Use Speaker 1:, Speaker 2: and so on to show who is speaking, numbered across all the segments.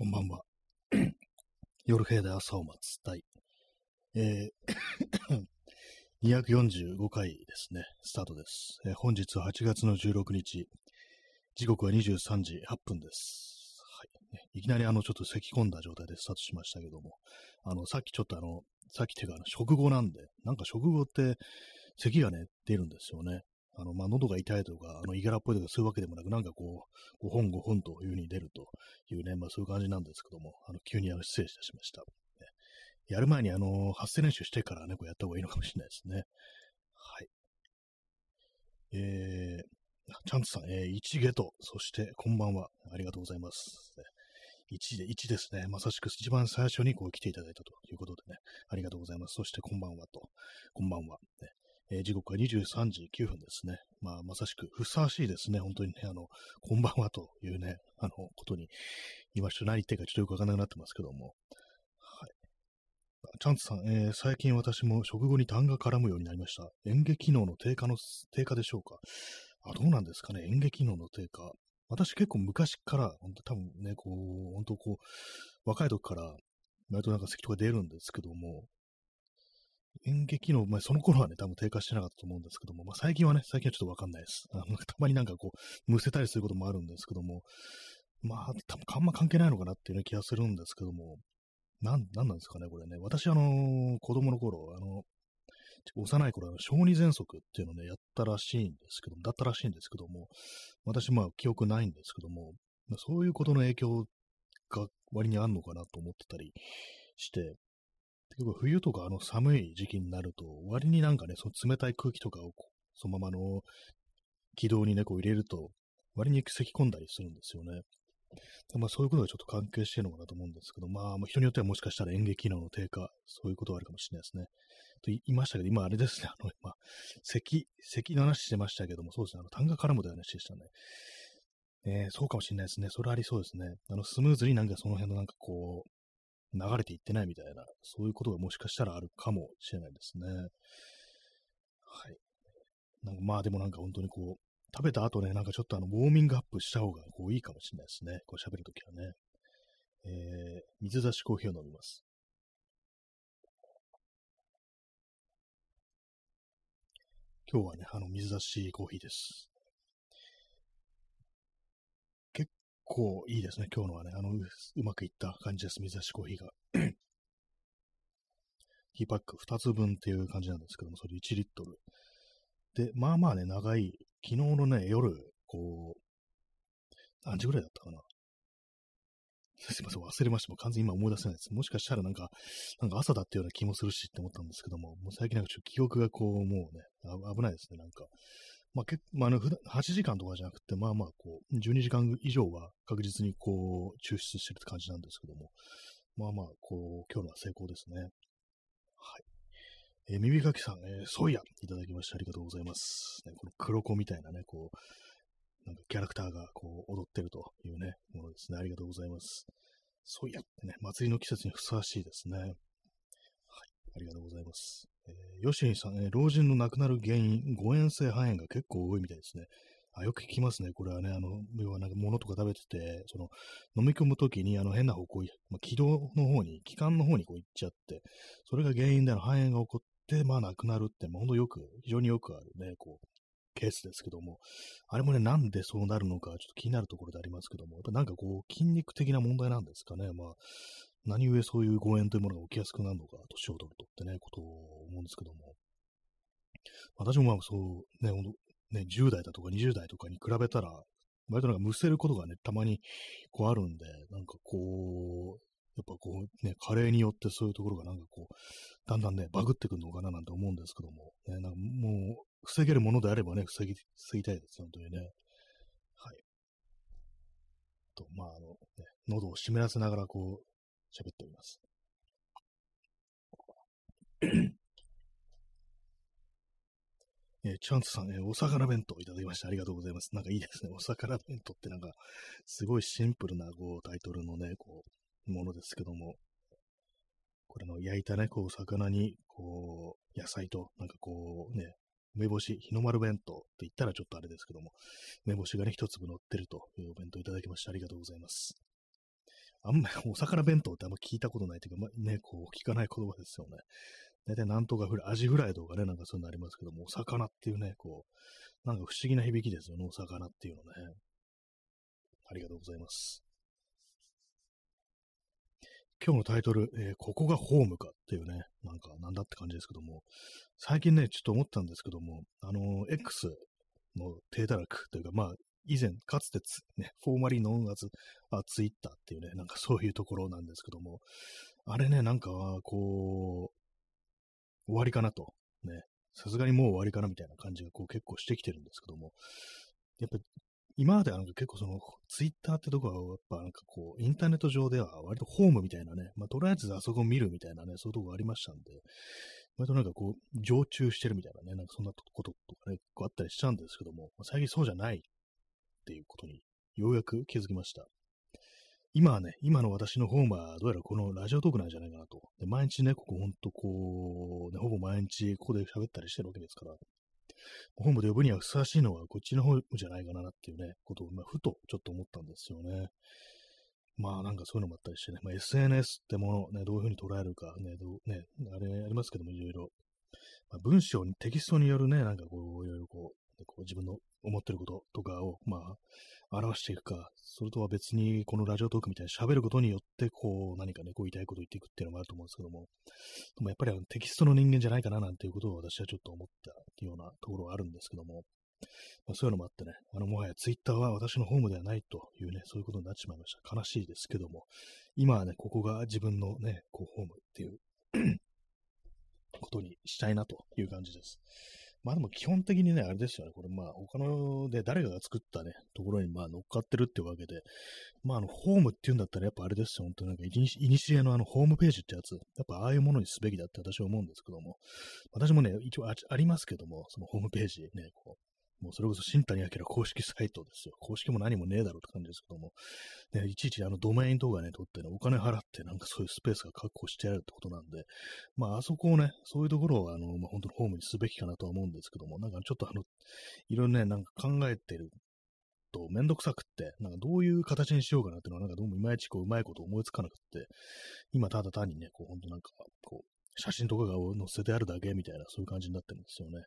Speaker 1: こんばんは。夜部屋で朝を待つ第、えー 245回ですね、スタートです、えー、本日は8月の16日、時刻は23時8分です。はい。ね、いきなりあの、ちょっと咳き込んだ状態でスタートしましたけども、あの、さっきちょっとあの、さっき手があの食後なんで、なんか食後って咳がね、出るんですよね。あの、まあ、喉が痛いとか、あの、いがらっぽいとかそういうわけでもなく、なんかこう、5本5本という風に出るというね、まあそういう感じなんですけども、あの、急にあの失礼いたしました。ね、やる前にあの、発声練習してからね、こうやった方がいいのかもしれないですね。はい。えー、チャンツさん、えー、一ゲと、そしてこんばんは。ありがとうございます。1で、1ですね。まさしく一番最初にこう来ていただいたということでね、ありがとうございます。そしてこんばんはと、こんばんは。ね、えー、時刻は23時9分ですね。まあ、まさしくふさわしいですね。本当にね、あの、こんばんはというね、あの、ことに、今ちょっと何言ってるかちょっとよくわからなくなってますけども。はい。チャンツさん、えー、最近私も食後に痰が絡むようになりました。演劇機能の低下の、低下でしょうか？あ、どうなんですかね？演劇機能の低下。私結構昔から、本当多分ね、こう、本当こう、若い時から、割となんか咳とか出るんですけども、演劇の、まあ、その頃はね、多分低下してなかったと思うんですけども、まあ、最近はね、最近はちょっとわかんないです。あのたまになんかこう、むせたりすることもあるんですけども、まあ、多分あんま関係ないのかなっていう、ね、気がするんですけども、なん、なんなんですかね、これね。私、あのー、子供の頃、あの、幼い頃、小児喘息っていうのをね、やったらしいんですけども、だったらしいんですけども、私、まあ、記憶ないんですけども、まあそういうことの影響が割にあんのかなと思ってたりして、結構冬とかあの寒い時期になると、割になんかね、その冷たい空気とかをそのままの軌道にね、こう入れると、割に咳き込んだりするんですよね。まあそういうことがちょっと関係してるのかなと思うんですけど、まあ人によってはもしかしたら演劇機能の低下、そういうことはあるかもしれないですね。と言いましたけど、今あれですね、あの、まあ、咳、咳の話してましたけども、そうですね、あの、痰が絡むという話でしたね。えー、そうかもしれないですね。それありそうですね。あの、スムーズになんかその辺のなんかこう、流れていってないみたいな、そういうことがもしかしたらあるかもしれないですね。はい。なんかまあでもなんか本当にこう、食べた後ね、なんかちょっとあの、ウォーミングアップした方がこういいかもしれないですね。こう喋るときはね。えー、水出しコーヒーを飲みます。今日はね、あの、水出しコーヒーです。構いいですね、今日のはね。あの、うまくいった感じです、水出しコーヒーが。ティーパック2つ分っていう感じなんですけども、それ1リットル。で、まあまあね、長い、昨日のね、夜、こう、何時ぐらいだったかな。すいません、忘れました。もう完全に今思い出せないです。もしかしたらなんか、なんか朝だったような気もするしって思ったんですけども、もう最近なんかちょっと記憶がこう、もうね、危ないですね、なんか。まあ、結まあ、あの、8時間とかじゃなくて、まあまあ、こう、12時間以上は確実にこう、抽出してるって感じなんですけども、まあまあ、こう、今日のは成功ですね。はい。えー、耳かきさん、えー、ソイヤいただきましてありがとうございます。ね、この黒子みたいなね、こう、なんかキャラクターがこう踊ってるというね、ものですね。ありがとうございます。ソイヤってね、祭りの季節にふさわしいですね。はい。ありがとうございます。え、ヨシンさん、えー、老人の亡くなる原因、誤嚥性肺炎が結構多いみたいですね。あよく聞きますね。これはね、あの、要はなんか物とか食べてて、その、飲み込むときに、あの、変な方向、まあ、気道の方に、気管の方にこう行っちゃって、それが原因での肺炎が起こって、まあ、亡くなるって、まあ、ほんとよく、非常によくあるね、こう、ケースですけども、あれもね、なんでそうなるのか、ちょっと気になるところでありますけども、やっぱなんかこう、筋肉的な問題なんですかね。まあ、何故そういう誤嚥というものが起きやすくなるのか、年を取るとってね、ことを思うんですけども。私もまあそうね、ね、10代だとか20代とかに比べたら、割となんかむせることがね、たまにこうあるんで、なんかこう、やっぱこうね、加齢によってそういうところがなんかこう、だんだんね、バグってくるのかななんて思うんですけども、ね、なんかもう、防げるものであればね、防ぎ、防ぎたいです、本当にね。はい。と、まあ、あの、ね、喉を湿らせながらこう、喋っております。えー、チャンスさん、え、お魚弁当いただきましてありがとうございます。なんかいいですね。お魚弁当ってなんか、すごいシンプルな、こう、タイトルのね、こう、ものですけども、これの焼いたね、こう、魚に、こう、野菜と、なんかこう、ね、梅干し、日の丸弁当って言ったらちょっとあれですけども、梅干しがね、一粒乗ってるというお弁当いただきましてありがとうございます。あんまりお魚弁当ってあんま聞いたことないというか、ま、ね、こう、聞かない言葉ですよね。大体なんとかフライ、アジフライとかね、なんかそういうのありますけども、お魚っていうね、こう、なんか不思議な響きですよね、お魚っていうのね。ありがとうございます。今日のタイトル、えー、ここがホームかっていうね、なんかなんだって感じですけども、最近ね、ちょっと思ったんですけども、あのー、X の低たらくというか、まあ、以前、かつてね、フォーマリーノンアズ、あ、ツイッターっていうね、なんかそういうところなんですけども、あれね、なんか、こう、終わりかなと、ね、さすがにもう終わりかなみたいな感じがこう結構してきてるんですけども、やっぱ今まではなんか結構そのツイッターってとこはやっぱなんかこうインターネット上では割とホームみたいなね、まあとりあえずあそこを見るみたいなね、そういうとこがありましたんで、割となんかこう常駐してるみたいなね、なんかそんなこととかね、こうあったりしちゃうんですけども、最近そうじゃないっていうことにようやく気づきました。今はね、今の私のホームはどうやらこのラジオトークなんじゃないかなと。で毎日ね、ここほんとこう、ね、ほぼ毎日ここで喋ったりしてるわけですから、ホームで呼ぶにはふさわしいのはこっちの方じゃないかなっていうね、ことを、まあ、ふとちょっと思ったんですよね。まあなんかそういうのもあったりしてね、まあ、SNS ってものね、どういうふうに捉えるかね、どうね、あれありますけども、いろいろ。まあ、文章に、テキストによるね、なんかこう、いろいろこう、こう自分の思ってることとかを、まあ、表していくか、それとは別にこのラジオトークみたいに喋ることによって、こう、何かね、こう言いたいことを言っていくっていうのもあると思うんですけども、でもやっぱりあのテキストの人間じゃないかななんていうことを私はちょっと思ったようなところがあるんですけども、まあ、そういうのもあってね、あの、もはやツイッターは私のホームではないというね、そういうことになってしまいました。悲しいですけども、今はね、ここが自分のね、こう、ホームっていう ことにしたいなという感じです。まあでも基本的にね、あれですよね。これまあ他ので誰かが作ったね、ところにまあ乗っかってるってわけで、まああのホームっていうんだったらやっぱあれですよ。本当になんかいにしえのあのホームページってやつ、やっぱああいうものにすべきだって私は思うんですけども、私もね、一応ありますけども、そのホームページね、こう、もうそれこそ新谷明公式サイトですよ。公式も何もねえだろうって感じですけども、ね、いちいちあのドメインとかね、取ってね、お金払ってなんかそういうスペースが確保してやるってことなんで、まああそこをね、そういうところをあの、まあ本当にホームにすべきかなとは思うんですけども、なんかちょっとあの、いろいろね、なんか考えてるとめんどくさくって、なんかどういう形にしようかなっていうのは、なんかどうもいまいちこう、うまいこと思いつかなくって、今ただ単にね、こう、本当なんか、こう、写真とかが載せてあるだけみたいな、そういう感じになってるんですよね。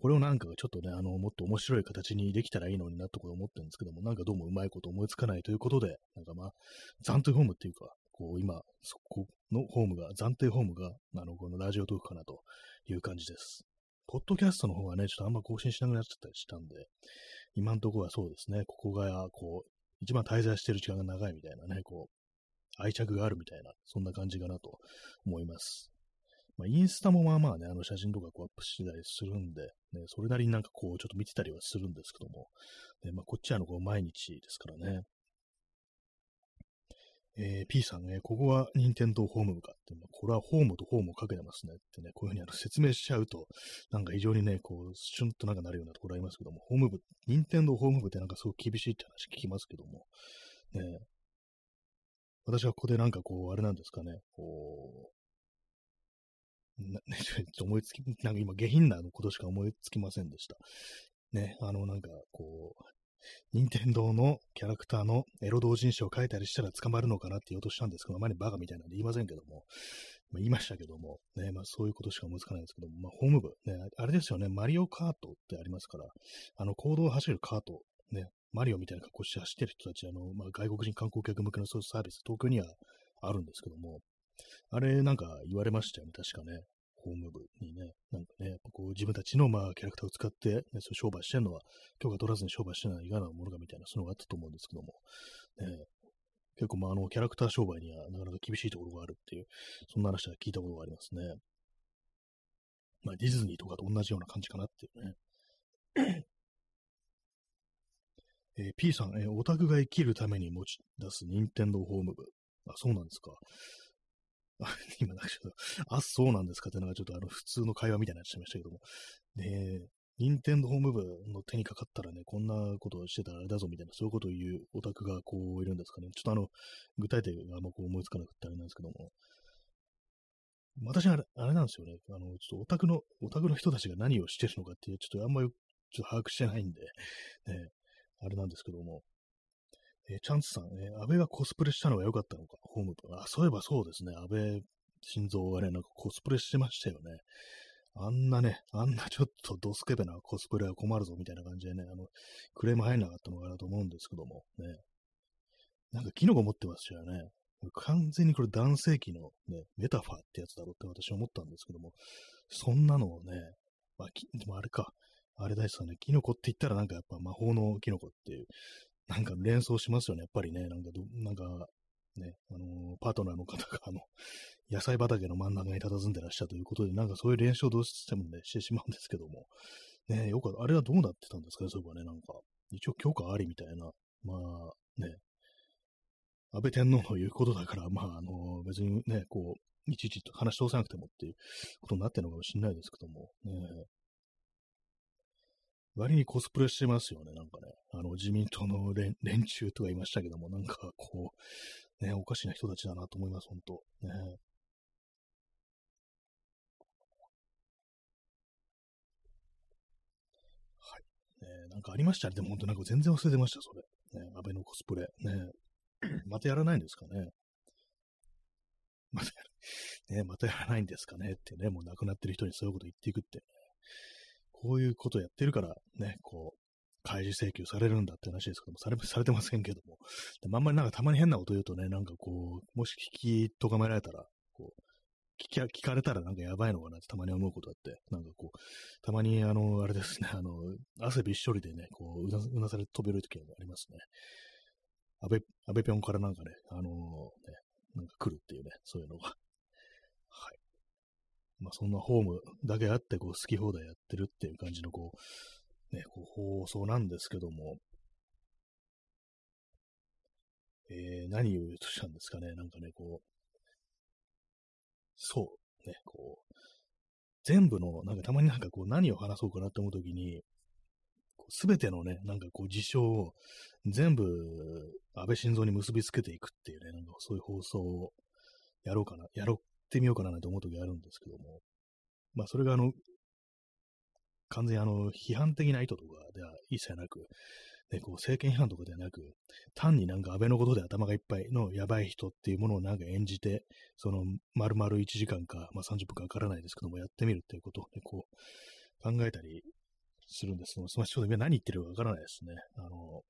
Speaker 1: これをなんかちょっとね、あの、もっと面白い形にできたらいいのになってこと思ってるんですけども、なんかどうもうまいこと思いつかないということで、なんかまあ、暫定ホームっていうか、こう今、そこのホームが、暫定ホームが、あの、このラジオトークかなという感じです。ポッドキャストの方がね、ちょっとあんま更新しなくなっちゃったりしたんで、今のとこはそうですね、ここが、こう、一番滞在してる時間が長いみたいなね、こう、愛着があるみたいな、そんな感じかなと思います。まあ、インスタもまあまあね、あの写真とかこうアップしたりするんで、ね、それなりになんかこう、ちょっと見てたりはするんですけども、ね、まあ、こっちはあの、こう毎日ですからね。えー、P さんね、ここは任天堂ホームかって、まあ、これはホームとホームをかけてますねってね、こういうふうにあの説明しちゃうと、なんか非常にね、こう、シュンとなんかなるようなところありますけども、ホーム部、任天堂ホーム部ってなんかすごく厳しいって話聞きますけども、ね、私はここでなんかこう、あれなんですかね、こう、思いつき、なんか今下品なことしか思いつきませんでした。ね、あのなんかこう、任天堂のキャラクターのエロ同人誌を書いたりしたら捕まるのかなって言おうとしたんですけど、あまりバカみたいなんで言いませんけども、まあ、言いましたけども、ね、まあそういうことしか思いつかないんですけども、まあホーム部、ね、あれですよね、マリオカートってありますから、あの、行動を走るカート、ね、マリオみたいな格好して走ってる人たち、あの、まあ外国人観光客向けのそういうサービス、東京にはあるんですけども、あれなんか言われましたよね、確かね。ホーム部にね、なんかね、こう自分たちのまあキャラクターを使って、ね、そう商売してるのは、許可取らずに商売してるのはいかなものかみたいな、そういうのがあったと思うんですけども、ね、結構まああのキャラクター商売にはなかなか厳しいところがあるっていう、そんな話は聞いたことがありますね。まあディズニーとかと同じような感じかなっていうね。えー、P さん、えー、オタクが生きるために持ち出す任天堂ホーム部。あ、そうなんですか。今なんかちょっと、あ、そうなんですか？ってなんかちょっとあの普通の会話みたいになっちゃいましたけども。ね任天堂ホーム部の手にかかったらね、こんなことをしてたらあれだぞみたいな、そういうことを言うオタクがこういるんですかね。ちょっとあの、具体的があんまこう思いつかなくてあれなんですけども。私あれあれなんですよね。あの、ちょっとオタクの、オタクの人たちが何をしてるのかっていう、ちょっとあんまりちょっと把握してないんで、ね、あれなんですけども。えーチャンツさん、えー安倍がコスプレしたのが良かったのか、ホームペあ、そういえばそうですね、安倍晋三がね、なんかコスプレしてましたよね。あんなね、あんなちょっとドスケベなコスプレは困るぞみたいな感じでね、あの、クレーム入んなかったのかなと思うんですけども、ね。なんかキノコ持ってましたよね。完全にこれ男性器のね、メタファーってやつだろうって私は思ったんですけども、そんなのをね、まあ、きでもあれか、あれですよね、キノコって言ったらなんかやっぱ魔法のキノコっていう、なんか連想しますよね、やっぱりね、なんかど、なんか、ね、あのーパートナーの方が、あの、野菜畑の真ん中に佇んでらっしゃるということで、なんかそういう練習をどうしてもね、してしまうんですけども、ね、よく、あれはどうなってたんですかね、そういえばね、なんか、一応許可ありみたいな、まあ、ね、安倍天皇の言うことだから、まあ、あの、別にね、こう、いちいちと話し通さなくてもっていうことになってるのかもしれないですけども、ね、割にコスプレしてますよね、なんかね。あの、自民党の連中とか言いましたけども、なんかこう、ね、おかしな人たちだなと思います、本当ね。はい。ね、なんかありました？ね。でも本当なんか全然忘れてました、それ。ね、安倍のコスプレ。ね。またやらないんですかね。またや、ね、またやらないんですかねってね、もう亡くなってる人にそういうこと言っていくって、ね、こういうことやってるから、ね、こう、開示請求されるんだって話ですけども、されされてませんけども。でもあんまりなんかたまに変なこと言うとね、なんかこう、もし聞きとがめられたら、こう、聞き聞かれたらなんかやばいのかなってたまに思うことあって、なんかこう、たまにあの、あれですね、あの、汗びっしょりでね、こう、うなうなされ飛べる時がありますね。安倍、安倍ぴょんからなんかね、あのね、なんか来るっていうね、そういうのが。まあそんなホームだけあって、こう、好き放題やってるっていう感じの、こう、ね、こう放送なんですけども、えー、何を言うとしたんですかね、なんかね、こう、そう、ね、こう、全部の、なんかたまになんかこう何を話そうかなって思うときに、すべてのね、なんかこう事象を全部安倍晋三に結びつけていくっていうね、なんかそういう放送をやろうかな、やろってみようかななんて思うときあるんですけども、まあそれがあの、完全にあの、批判的な意図とかでは一切なく、ね、こう政権批判とかではなく、単になんか安倍のことで頭がいっぱいのやばい人っていうものをなんか演じて、その丸々1時間か、まあ30分かわからないですけども、やってみるっていうことをね、こう考えたりするんですけど、まあ、ちょっと今何言ってるかわからないですね。あの、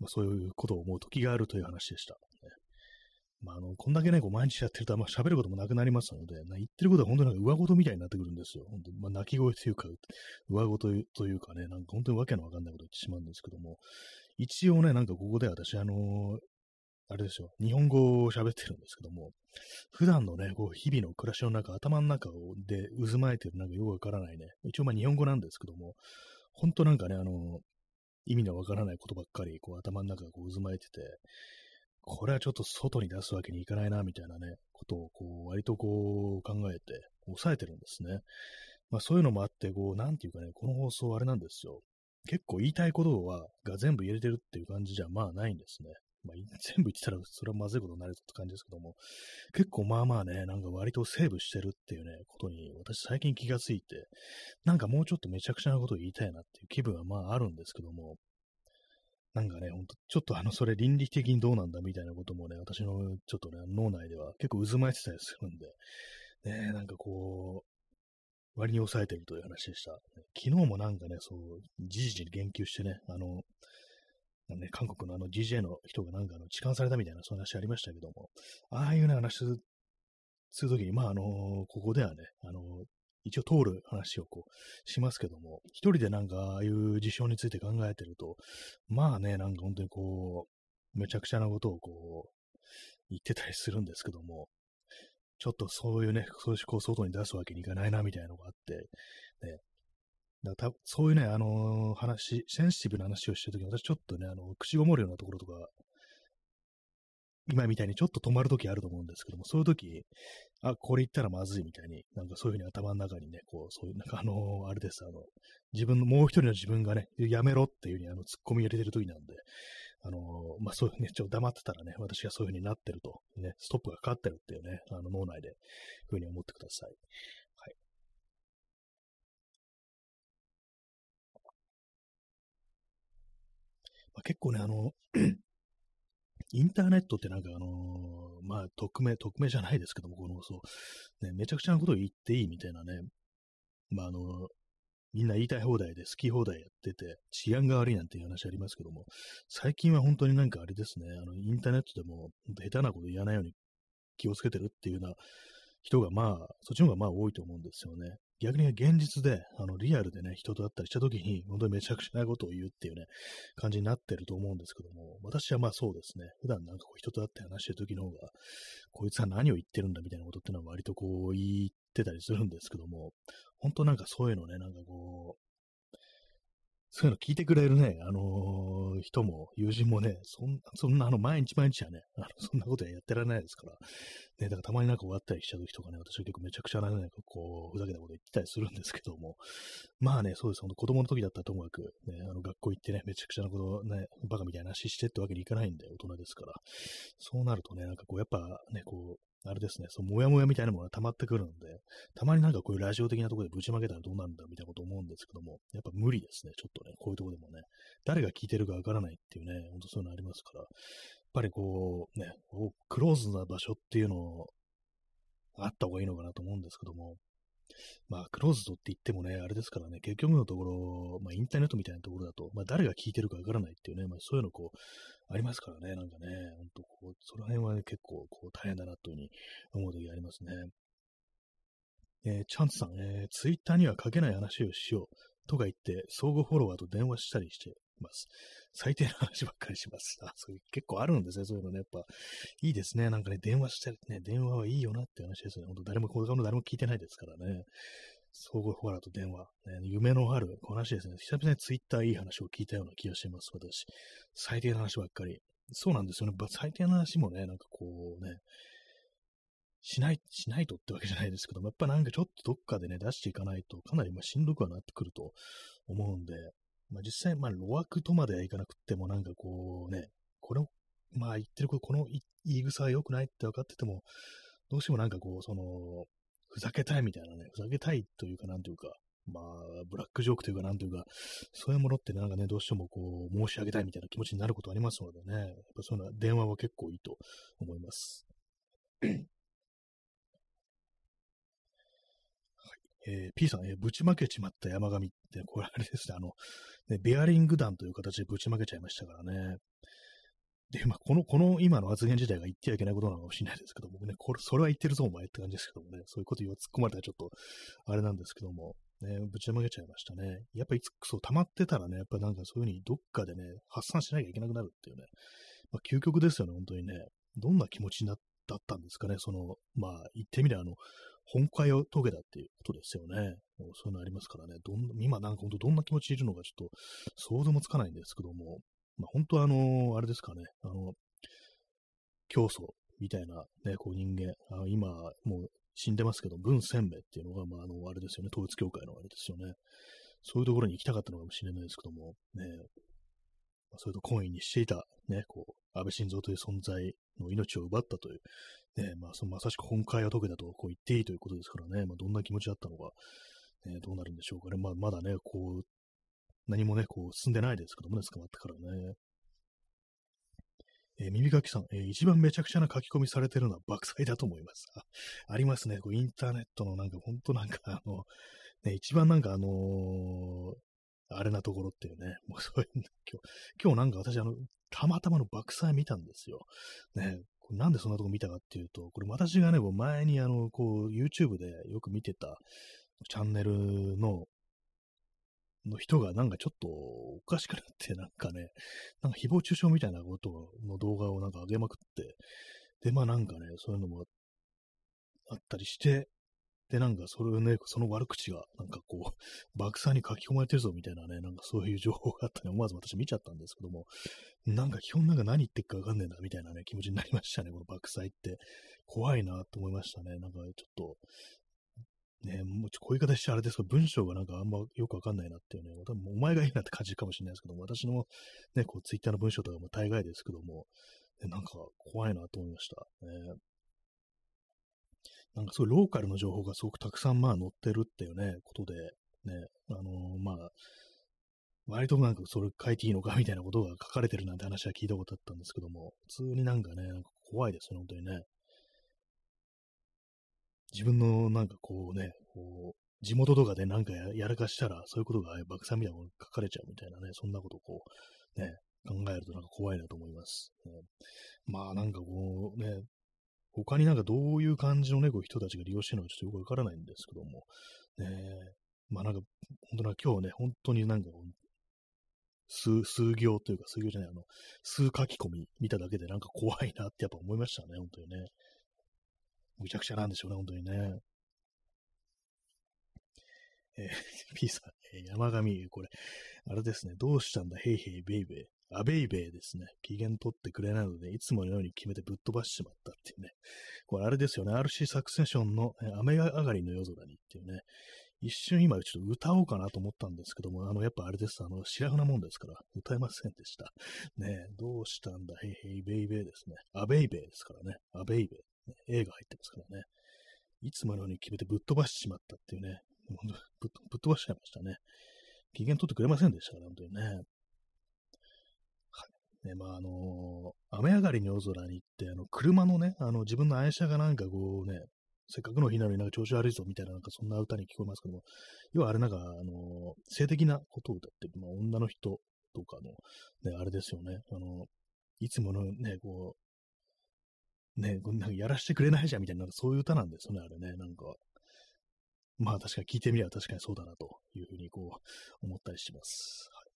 Speaker 1: まあ、そういうことを思う時があるという話でした。まあ、あの、こんだけね、こう毎日やってるとあんま喋ることもなくなりますので、言ってることは本当になんか上事みたいになってくるんですよ。本当まあ、泣き声というか、上事というかね、なんか本当にわけのわかんないこと言ってしまうんですけども、一応ね、なんかここで私、あのーあれですよ、日本語を喋ってるんですけども、普段のね、こう日々の暮らしの中、頭の中をで渦巻いてるなんかよくわからないね、一応まあ日本語なんですけども、本当なんかね、あの、意味のわからないことばっかり、こう頭の中がこう渦巻いてて、これはちょっと外に出すわけにいかないな、みたいなね、ことを、こう、割とこう考えて、抑えてるんですね。まあそういうのもあって、こう、なんていうかね、この放送あれなんですよ。結構言いたいことは、が全部入れてるっていう感じじゃ、まあないんですね。まあ、全部言ってたら、それはまずいことになるって感じですけども、結構まあまあね、なんか割とセーブしてるっていうね、ことに、私最近気がついて、なんかもうちょっとめちゃくちゃなことを言いたいなっていう気分はまああるんですけども、なんかね、ほんと、ちょっとあの、それ倫理的にどうなんだみたいなこともね、私のちょっとね、脳内では結構渦巻いてたりするんで、ね、なんかこう、割に抑えてるという話でした。昨日もなんかね、そう、じじに言及してね、あの、ね、韓国のあの DJ の人がなんかあの痴漢されたみたいな、そういう話ありましたけども、ああいうね、話するときに、まあ、あのここではね、あの一応通る話をこうしますけども、一人でなんかああいう事象について考えてると、まあね、なんか本当にこう、めちゃくちゃなことをこう、言ってたりするんですけども、ちょっとそういうね、そういう外に出すわけにいかないな、みたいなのがあって、ね、だからそういうね、あのー、話、センシティブな話をしてるときに、私ちょっとね、あの、口ごもるようなところとか、今みたいにちょっと止まるときあると思うんですけども、そういうとき、あ、これ言ったらまずいみたいに、なんかそういうふうに頭の中にね、こう、そういう、なんかあのー、あれです、あの、自分の、もう一人の自分がね、やめろっていうふうに、あの、突っ込み入れてるときなんで、あのー、まあ、そういうね、ちょっと黙ってたらね、私がそういうふうになってると、ね、ストップがかかってるっていうね、あの、脳内で、ふうに思ってください。はい。まあ、結構ね、あの、インターネットってなんかあのーまあ、匿名、匿名じゃないですけども、この、そう、ね、めちゃくちゃなことを言っていいみたいなね、まあ、あのーみんな言いたい放題で好き放題やってて、治安が悪いなんていう話ありますけども、最近は本当になんかあれですね、あの、インターネットでも、下手なこと言わないように気をつけてるっていうような人がまあ、そっちの方がまあ多いと思うんですよね。逆に現実で、あの、リアルでね、人と会ったりした時に、本当にめちゃくちゃなことを言うっていうね、感じになってると思うんですけども、私はまあそうですね、普段なんかこう人と会って話してる時の方が、こいつは何を言ってるんだみたいなことっていうのは割とこう言ってたりするんですけども、本当なんかそういうのね、なんかこう、そういうの聞いてくれるね、あのー、人も、友人もね、そんそんな、あの、毎日毎日はね、あのそんなことはやってられないですから、ね、だからたまになんか終わったりした時とかね、私は結構めちゃくちゃなね、こう、ふざけたこと言ってたりするんですけども、まあね、そうです、ほんと子供の時だったらともかく、ね、あの、学校行ってね、めちゃくちゃなことね、バカみたいな話してってわけにいかないんで、大人ですから、そうなるとね、なんかこう、やっぱね、こう、あれですね、そのモヤモヤみたいなものが溜まってくるので、たまになんかこういうラジオ的なところでぶちまけたらどうなるんだみたいなこと思うんですけども、やっぱ無理ですね、ちょっとね、こういうとこでもね、誰が聞いてるかわからないっていうね、ほんとそういうのありますから、やっぱりこう、ね、クローズな場所っていうのをあった方がいいのかなと思うんですけども、まあ、クローズドって言ってもね、あれですからね、結局のところ、まあ、インターネットみたいなところだと、まあ、誰が聞いてるかわからないっていうね、まあ、そういうのこう、ありますからね、なんかね、ほんとこう、その辺は、ね、結構こう大変だなというふうに思う時ありますね。えー、チャンツさん、えー、ツイッターには書けない話をしようとか言って、相互フォロワーと電話したりしてます。最低な話ばっかりします。あ、そういう結構あるんですね、そういうのね。やっぱ、いいですね。なんかね、電話したりね、電話はいいよなって話ですね。ほんと誰も、この誰も聞いてないですからね。相互フォロワーと電話。ね、夢のある話ですね。久々にツイッターいい話を聞いたような気がします、私。最低な話ばっかり。そうなんですよね。最低な話もね、なんかこうね、しない、しないとってわけじゃないですけども、やっぱなんかちょっとどっかでね、出していかないと、かなりましんどくはなってくると思うんで、まあ実際、まあ、路悪とまではいかなくっても、なんかこうね、これを、まあ言ってること、この言い草は良くないって分かってても、どうしてもなんかこう、その、ふざけたいみたいなね、ふざけたいというか、なんというか、まあ、ブラックジョークというか、なんというか、そういうものってなんかね、どうしてもこう、申し上げたいみたいな気持ちになることありますのでね、やっぱそういうのは電話は結構いいと思います。えー、P さん、えー、ぶちまけちまった山上って、これあれですね、あの、ね、ベアリング弾という形でぶちまけちゃいましたからね。で、まあ、この、この今の発言自体が言ってはいけないことなのかもしれないですけども、ね、これ、それは言ってるぞ、お前って感じですけどもね、そういうこと言わ突っ込まれたらちょっと、あれなんですけども、ね、ぶちまけちゃいましたね。やっぱいつ、そう、溜まってたらね、やっぱなんかそういう風にどっかでね、発散しなきゃいけなくなるっていうね、まあ、究極ですよね、本当にね。どんな気持ちになったんですかね、その、まあ、言ってみれば、あの、本会を遂げたっていうことですよね。もうそういうのありますからね。どん今なんか本当どんな気持ちいるのかちょっと想像もつかないんですけども、まあ、本当はあのあれですかね、あの、競争みたいなね、こう人間、あ今もう死んでますけど、文鮮明っていうのが、まあ、あの、あれですよね、統一教会のあれですよね。そういうところに行きたかったのかもしれないですけども、ね、それと懇意にしていた、ね、こう、安倍晋三という存在の命を奪ったという、ね、まあ、そのまさしく本会は解けたとこう言っていいということですからね、まあ、どんな気持ちだったのか、ね、どうなるんでしょうかね。まあ、まだね、こう、何もね、こう、進んでないですけどもね、捕まってからね。えー、耳かきさん、えー、一番めちゃくちゃな書き込みされてるのは爆災だと思います。ありますね。こうインターネットのなんか、ほんとなんか、あの、ね、一番なんかあのー、あれなところっていうね、もうそういう、今日、今日なんか私、あの、たまたまの爆災見たんですよ。ね、なんでそんなとこ見たかっていうと、これ私がね、もう前にあの、こう、YouTube でよく見てたチャンネルの、の人がなんかちょっとおかしくなって、なんかね、なんか誹謗中傷みたいなことの動画をなんか上げまくって、で、まあなんかね、そういうのもあったりして、で、なんかそれをね、その悪口が、なんかこう、爆散に書き込まれてるぞみたいなね、なんかそういう情報があったね、思わず私見ちゃったんですけども、なんか基本なんか何言ってるかわかんねえな、みたいなね、気持ちになりましたね、この爆災って。怖いなと思いましたね。なんかちょっと、ね、もうちょこういう形してあれですけど、文章がなんかあんまよくわかんないなっていうね、多分お前がいいなって感じかもしれないですけども、私のね、こうツイッターの文章とかも大概ですけども、ね、なんか怖いなと思いました。ね、なんかすごいうローカルの情報がすごくたくさんまあ載ってるっていうね、ことで、ね、あのー、まあ、割となんかそれ書いていいのかみたいなことが書かれてるなんて話は聞いたことあったんですけども、普通になんかね、なんか怖いですね、本当にね。自分のなんかこうね、こう、地元とかでなんかやらかしたら、そういうことが爆散みたいなこと書かれちゃうみたいなね、そんなことをこう、ね、考えるとなんか怖いなと思います。ね、まあなんかこうね、他になんかどういう感じのね、こう人たちが利用してるのかちょっとよくわからないんですけども、ね、まあなんか、本当な、今日ね、本当になんか、数、数行というか、数行じゃない、あの、数書き込み見ただけでなんか怖いなってやっぱ思いましたね、本当にね。むちゃくちゃなんでしょうね、本当にね。えー、P さん、えー、山上、これ、あれですね、どうしたんだ、 Hey Hey Baby。A Baby ですね。機嫌取ってくれないので、いつものように決めてぶっ飛ばしてしまったっていうね。これあれですよね、RC サクセションの、雨上がりの夜空にっていうね。一瞬今ちょっと歌おうかなと思ったんですけども、あの、やっぱあれです。あの、白なもんですから、歌えませんでした。ねどうしたんだ、ヘイヘイベイベイですね。アベイベイですからね。アベイベイ。A が入ってますからね。いつものように決めてぶっ飛ばしてしまったっていうね。ぶっ飛ばしちゃいましたね。機嫌取ってくれませんでしたから、本当にね。はい。ね、まあ、あのー、雨上がりに夜空に行って、あの、車のね、あの、自分の愛車がなんかこうね、せっかくの日なのになんか調子悪いぞみたいな、なんかそんな歌に聞こえますけども、要はあれなんか、あの、性的なことを歌ってる、まあ、女の人とかの、ね、あれですよね、あの、いつものね、こう、ね、こんなんやらしてくれないじゃんみたいな、なんかそういう歌なんですよね、あれね、なんか。まあ確かに聞いてみれば確かにそうだなというふうにこう思ったりします。はい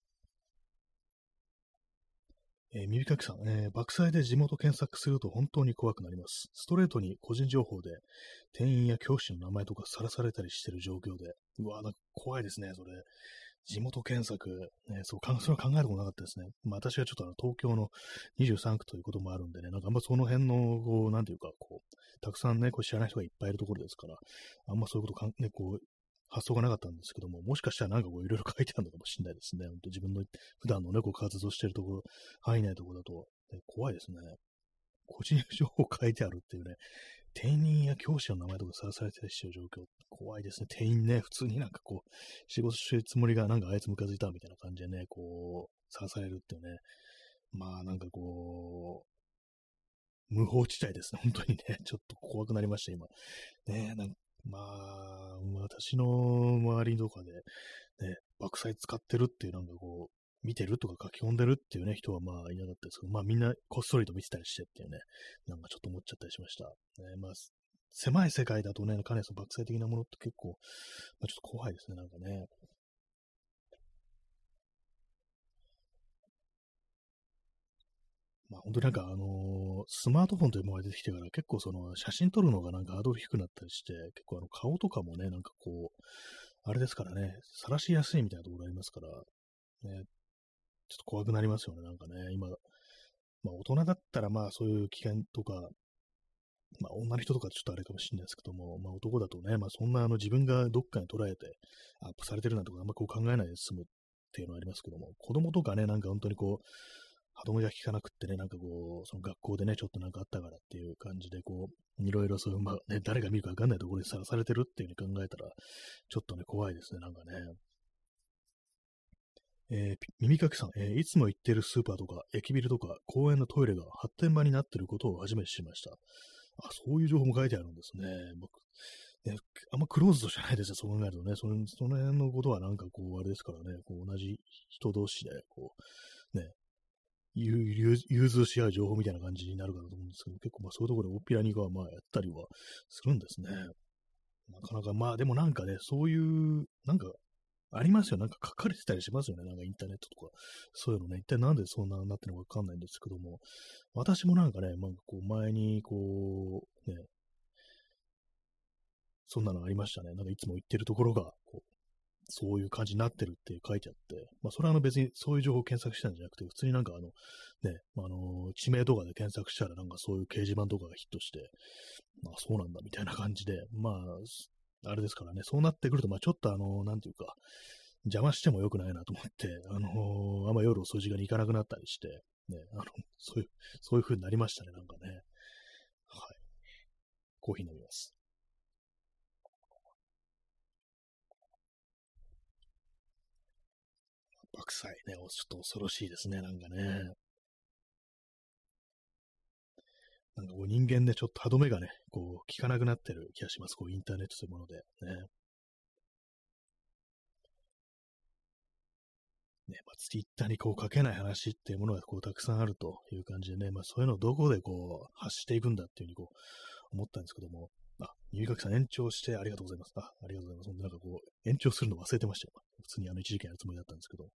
Speaker 1: えー、耳かきさん、えー、爆災で地元検索すると本当に怖くなります。ストレートに個人情報で店員や教師の名前とかさらされたりしてる状況で、うわなんか怖いですね、それ。地元検索、ね、そう それは考えたことなかったですね。まあ私はちょっとあの東京の23区ということもあるんでね、なんかあんまその辺の、こう、なんていうか、こう、たくさんね、こう知らない人がいっぱいいるところですから、あんまそういうことかん、ね、こう、発想がなかったんですけども、もしかしたらなんかこういろいろ書いてあるのかもしれないですね。本当自分の普段のね、こう活動してるところ、範囲内のところだと、ね、怖いですね。個人情報書いてあるっていうね、店員や教師の名前とかさらされてる状況、怖いですね。店員ね、普通になんかこう、仕事してるつもりがなんかあいつムカついたみたいな感じでね、こう、さらされるっていうね。まあなんかこう、無法地帯ですね。本当にね、ちょっと怖くなりました、今。ねなんかまあ、私の周りとかで、ね、爆災使ってるっていうなんかこう、見てるとか書き込んでるっていうね、人はまあいなかったですけど、まあみんなこっそりと見てたりしてっていうね、なんかちょっと思っちゃったりしました。ね、まあ、狭い世界だとね、かなりその爆災的なものって結構、まあ、ちょっと怖いですね、なんかね。まあ、本当になんか、あのー、スマートフォンというものが出てきてから結構その写真撮るのがなんかハードル低くなったりして、結構あの顔とかもね、なんかこう、あれですからね、晒しやすいみたいなところありますから、ね、ちょっと怖くなりますよね、なんかね、今、まあ大人だったらまあそういう危険とか、まあ女の人とかちょっとあれかもしれないですけども、まあ男だとね、まあそんなあの自分がどっかに捉えてアップされてるなんてことあんまこう考えないで済むっていうのはありますけども、子供とかね、なんか本当にこう、歯止めが効かなくってね、なんかこう、その学校でね、ちょっとなんかあったからっていう感じで、こう、いろいろそういう、まあね、誰が見るかわかんないところにさらされてるっていう風に考えたら、ちょっとね、怖いですね、なんかね。えー、耳かきさん、えー、いつも行ってるスーパーとか、駅ビルとか、公園のトイレが発展場になってることを初めて知りました。あ、そういう情報も書いてあるんですね。僕、ね、あんまクローズドじゃないですよ、そう考えるとね。そのその辺のことはなんかこう、あれですからね、こう同じ人同士で、こう、ね、融通し合う情報みたいな感じになるかなと思うんですけど、結構まあそういうところでオピラニがまあやったりはするんですね。なかなかまあでもなんかね、そういう、なんかありますよ。なんか書かれてたりしますよね。なんかインターネットとか。そういうのね。一体なんでそんななってるのかわかんないんですけども。私もなんかね、なんかこう前にこう、ね、そんなのありましたね。なんかいつも行ってるところが、こう、そういう感じになってるって書いてあって、まあ、それはあの別にそういう情報を検索したんじゃなくて、普通になんかあの、ね、あの、地名とかで検索したらなんかそういう掲示板とかがヒットして、まあそうなんだみたいな感じで、まあ、あれですからね、そうなってくると、まあちょっとあの、なんていうか、邪魔しても良くないなと思って、あのー、あんま夜遅い時間に行かなくなったりして、ね、あの、そういう、そういう風になりましたね、なんかね。はい。コーヒー飲みます。臭いね。ちょっと恐ろしいですね、なんかね。なんかこう人間でちょっと歯止めがね、こう効かなくなってる気がします。こうインターネットというもので。ね。ね、まあ、ツイッターにこう書けない話っていうものがこうたくさんあるという感じでね、まあそういうのをどこでこう発していくんだっていうふうにこう思ったんですけども、あ、入学さん延長してありがとうございます。あ、ありがとうございます。なんかこう、延長するの忘れてましたよ。普通にあの一時間やるつもりだったんですけど。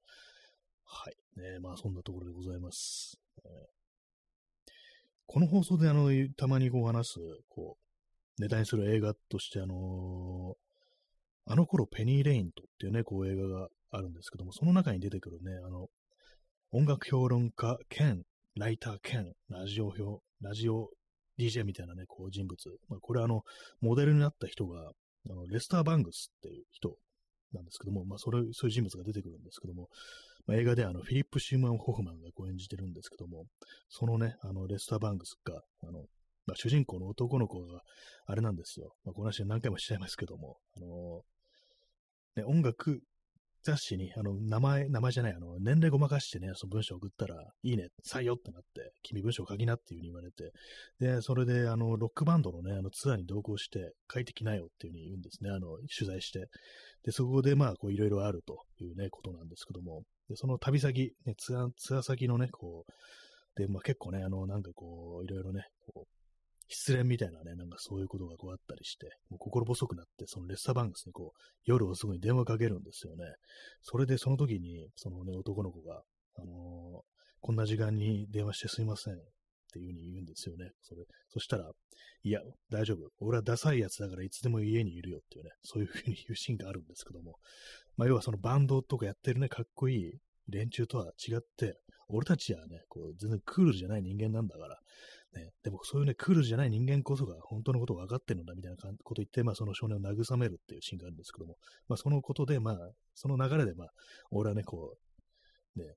Speaker 1: はい。ねまあそんなところでございます。えー、この放送であの、たまにこう話す、こう、ネタにする映画としてあのー、あの頃ペニー・レイントっていうね、こう映画があるんですけども、その中に出てくるね、あの、音楽評論家兼、ライター兼、ラジオ表、ラジオ DJ みたいなね、こう人物。まあ、これあの、モデルになった人が、あのレスター・バングスっていう人なんですけども、まあ、それ、そういう人物が出てくるんですけども、まあ、映画であの、フィリップ・シーマン・ホフマンがこう演じてるんですけども、そのね、あの、レスター・バングスが、あの、まあ、主人公の男の子が、あれなんですよ。まあ、この話何回もしちゃいますけども、あのね、音楽雑誌に、あの、名前、名前じゃない、あの、年齢ごまかしてね、その文章送ったら、いいね、採用ってなって、君文章書きなっていう風に言われて、で、それで、あの、ロックバンドのね、あの、ツアーに同行して、書いてきなよっていう風に言うんですね、あの、取材して。で、そこで、まあ、こう、いろいろあるというね、ことなんですけども、で、その旅先、ね、ツアー、ツアー先のね、こう、で、まあ結構ね、あの、なんかこう、いろいろね、こう、失恋みたいなね、なんかそういうことがこうあったりして、もう心細くなって、そのレッサーバンクスにこう、夜遅くに電話かけるんですよね。それでその時に、そのね、男の子が、あのー、こんな時間に電話してすいませんっていう風に言うんですよね。それ、そしたら、いや、大丈夫。俺はダサいやつだからいつでも家にいるよっていうね、そういう風に言うシーンがあるんですけども、まあ要はそのバンドとかやってるね、かっこいい連中とは違って、俺たちはね、こう、全然クールじゃない人間なんだから、ね、でもそういうね、クールじゃない人間こそが本当のことを分かってるんだみたいなこと言って、まあその少年を慰めるっていうシーンがあるんですけども、まあそのことで、まあ、その流れで、まあ、俺はね、こう、ね、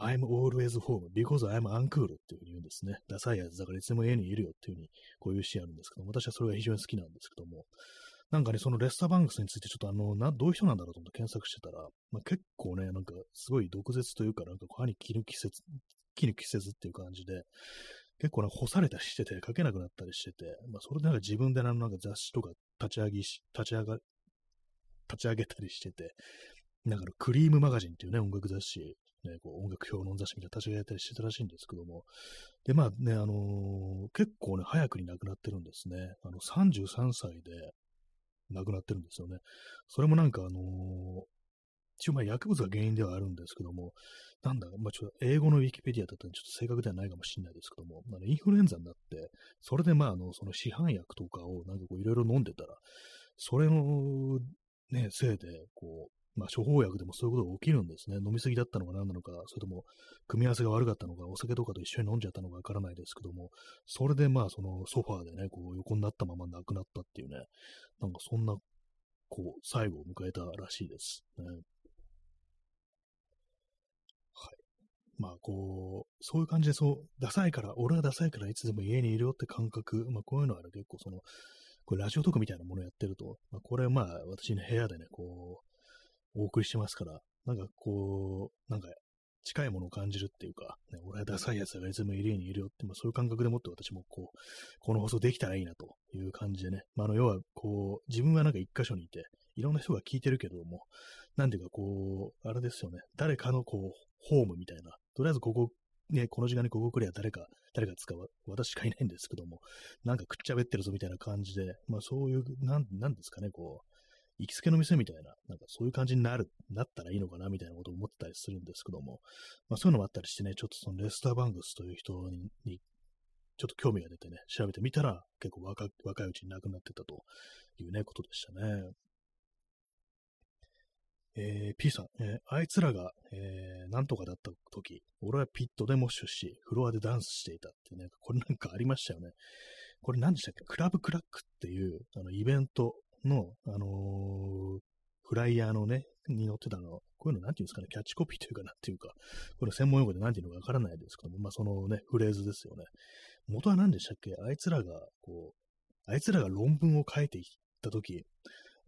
Speaker 1: I'm always home because I'm uncool っていうふうに言うんですね。ダサいやつだからいつでも家にいるよっていうふうに、こういうシーンあるんですけども、私はそれが非常に好きなんですけども、なんかね、そのレスターバンクスについてちょっとあの、な、どういう人なんだろうと思って検索してたら、まあ、結構ね、なんかすごい毒舌というか、なんか歯に切る季節、切る季節っていう感じで、結構な干されたりしてて、書けなくなったりしてて、まあ、それでなんか自分でなんか雑誌とか立ち上げし、立ち上が、立ち上げたりしてて、なんかクリームマガジンっていうね、音楽雑誌、ね、こう音楽評論雑誌みたいな立ち上げたりしてたらしいんですけども、で、まあね、あのー、結構ね、早くに亡くなってるんですね。あの、33歳で亡くなってるんですよね。それもなんかあのー、一応まあ薬物が原因ではあるんですけども、なんだ、まあ、ちょっと英語のウィキペディアだったらちょっと正確ではないかもしれないですけども、あのインフルエンザになって、それでまあ、あの、その市販薬とかをなんかこういろいろ飲んでたら、それのね、せいで、こう、まあ、処方薬でもそういうことが起きるんですね。飲みすぎだったのか何なのか、それとも、組み合わせが悪かったのか、お酒とかと一緒に飲んじゃったのかわからないですけども、それでまあ、そのソファーでね、こう横になったまま亡くなったっていうね、なんかそんな、こう、最後を迎えたらしいです。ね、はいまあこう、そういう感じでそう、ダサいから、俺はダサいからいつでも家にいるよって感覚、まあこういうのは、ね、結構その、これラジオトークみたいなものをやってると、まあこれはまあ私の部屋でね、こう、お送りしてますから、なんかこう、なんか近いものを感じるっていうか、ね、俺はダサい奴がいつも家にいるよって、まあそういう感覚でもって私もこう、この放送できたらいいなという感じでね、まああの要はこう、自分はなんか一箇所にいて、いろんな人が聞いてるけども、なんていうかこう、あれですよね、誰かのこう、ホームみたいな。とりあえずここ、ね、この時間にここ来りゃ誰か、誰か使う。私しかいないんですけども、なんかくっちゃべってるぞみたいな感じで、まあそういう、なん、なんですかね、こう、行きつけの店みたいな、なんかそういう感じになる、なったらいいのかなみたいなことを思ってたりするんですけども、まあそういうのもあったりしてね、ちょっとそのレスター・バングスという人に、ちょっと興味が出てね、調べてみたら、結構若若いうちに亡くなってたというね、ことでしたね。えー、P さん、えー、あいつらが、えー、なんとかだった時、俺はピットでモッシュし、フロアでダンスしていたってね、これなんかありましたよね。これ何でしたっけ？クラブクラックっていう、あの、イベントの、あのー、フライヤーのね、に載ってたの、こういうのなんていうんですかね、キャッチコピーというかなんていうか、これ専門用語でなんていうのかわからないですけども、まあそのね、フレーズですよね。元は何でしたっけ？あいつらが、こう、あいつらが論文を書いていったとき、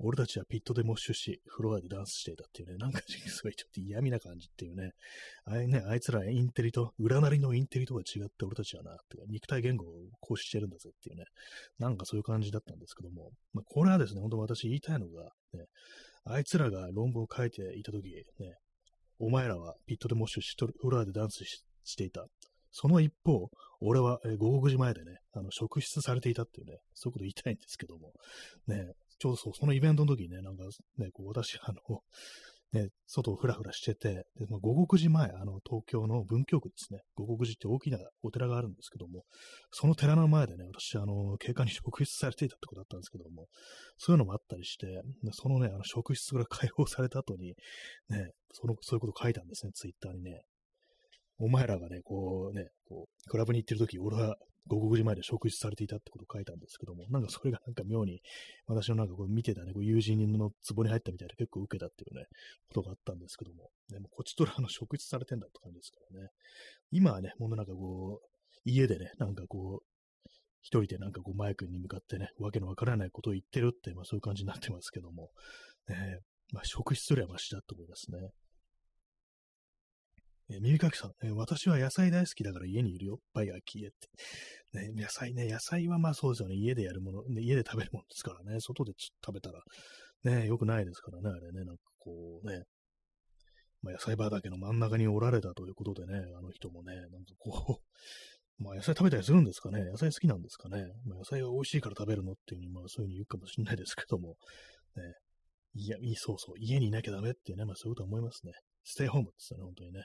Speaker 1: 俺たちはピットでモッシュし、フロアでダンスしていたっていうね、なんかすごいちょっと嫌味な感じっていうね、あれね、あいつらインテリと、占いのインテリとは違って俺たちはな、って肉体言語を行使してるんだぜっていうね、なんかそういう感じだったんですけども、まあ、これはですね、本当私言いたいのが、ね、あいつらが論文を書いていたとき、ね、お前らはピットでモッシュし、フロアでダンスしていた。その一方、俺は、えー、午後9時前でね、あの、職質されていたっていうね、そういうこと言いたいんですけども、ね、ちょうどそう、そのイベントの時にね、なんか、ね、こう私、あの、ね、外をふらふらしてて、で、まあ、午後9時前、あの、東京の文京区ですね、午後9時って大きなお寺があるんですけども、その寺の前でね、私、あの、警官に職質されていたってことだったんですけども、そういうのもあったりして、そのね、あの、職質が解放された後に、ね、その、そういうこと書いたんですね、ツイッターにね。お前らがね、こうね、こう、クラブに行ってる時、俺は午後9時前で食事されていたってことを書いたんですけども、なんかそれがなんか妙に、私のなんかこう見てたね、こう友人の壺に入ったみたいで結構受けたっていうね、ことがあったんですけども、でもこっちとらの食事されてんだって感じですからね。今はね、もうなんかこう、家でね、なんかこう、一人でなんかこうマイクに向かってね、わけのわからないことを言ってるって、まあそういう感じになってますけども、ね、まあ職質すればマシだと思いますね。えー、耳かきさん、えー、私は野菜大好きだから家にいるよ。バイアキエって。ね、野菜ね、野菜はまあそうですよね。家でやるもの、ね、家で食べるものですからね。外で食べたら、ね、良くないですからね、あれね。なんかこうね、まあ、野菜畑の真ん中におられたということでね、あの人もね、なんかこう、まあ野菜食べたりするんですかね野菜好きなんですかねまあ、野菜が美味しいから食べるのっていうふうに、まあそういうふうに言うかもしれないですけども、ね、いや、そうそう、家にいなきゃダメっていうね、まあそういうことは思いますね。ステイホームですよね、本当にね。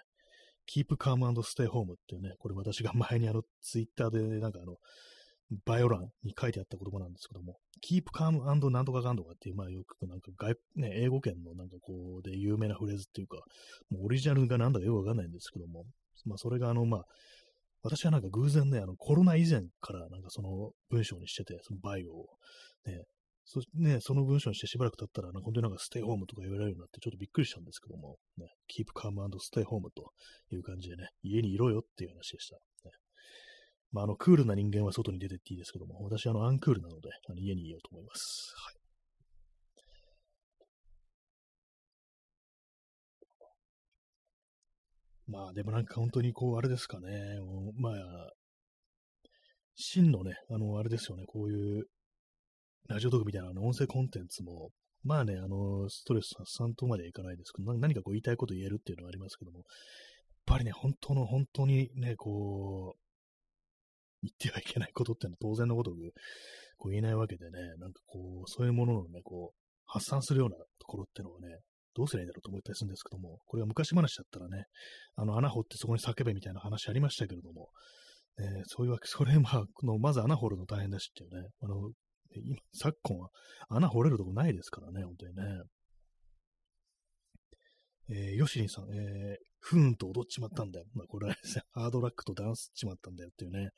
Speaker 1: Keep Calm and Stay Home っていうね、これ私が前にあの、ツイッターでなんかあの、バイオ欄に書いてあった言葉なんですけども、Keep Calm and なんとかかんとかっていう、まあよくなんか外、ね、英語圏のなんかこうで有名なフレーズっていうか、もうオリジナルがなんだかよくわかんないんですけども、まあそれがあの、まあ、私はなんか偶然ね、あのコロナ以前からなんかその文章にしてて、そのバイオを、ね、そね、その文章にしてしばらく経ったら、本当になんかステイホームとか言われるようになって、ちょっとびっくりしたんですけども、ね、keep calm and stay home という感じでね、家にいろよっていう話でした。ね、まあ、あの、クールな人間は外に出てっていいですけども、私はあの、アンクールなので、あの家にいようと思います。はい。まあ、でもなんか本当にこう、あれですかね、まあ、真のね、あの、あれですよね、こういうラジオトークみたいなあの音声コンテンツも、まあね、あの、ストレス発散とまではいかないですけど、何かこう言いたいこと言えるっていうのはありますけども、やっぱりね、本当の本当にね、こう、言ってはいけないことっていうのは当然のごとく、こう言えないわけでね、なんかこう、そういうもののね、こう、発散するようなところってのをね、どうすりゃいいんだろうと思ったりするんですけども、これは昔話だったらね、あの穴掘ってそこに叫べみたいな話ありましたけれども、えー、そういうわけ、それ、まあ、このまず穴掘るの大変だしっていうね、あの、今、昨今は穴掘れるとこないですからね、本当にね。えー、ヨシリンさん、えー、ふーんと踊っちまったんだよ。まあ、これはですね、ハードラックとダンスっちまったんだよっていうね、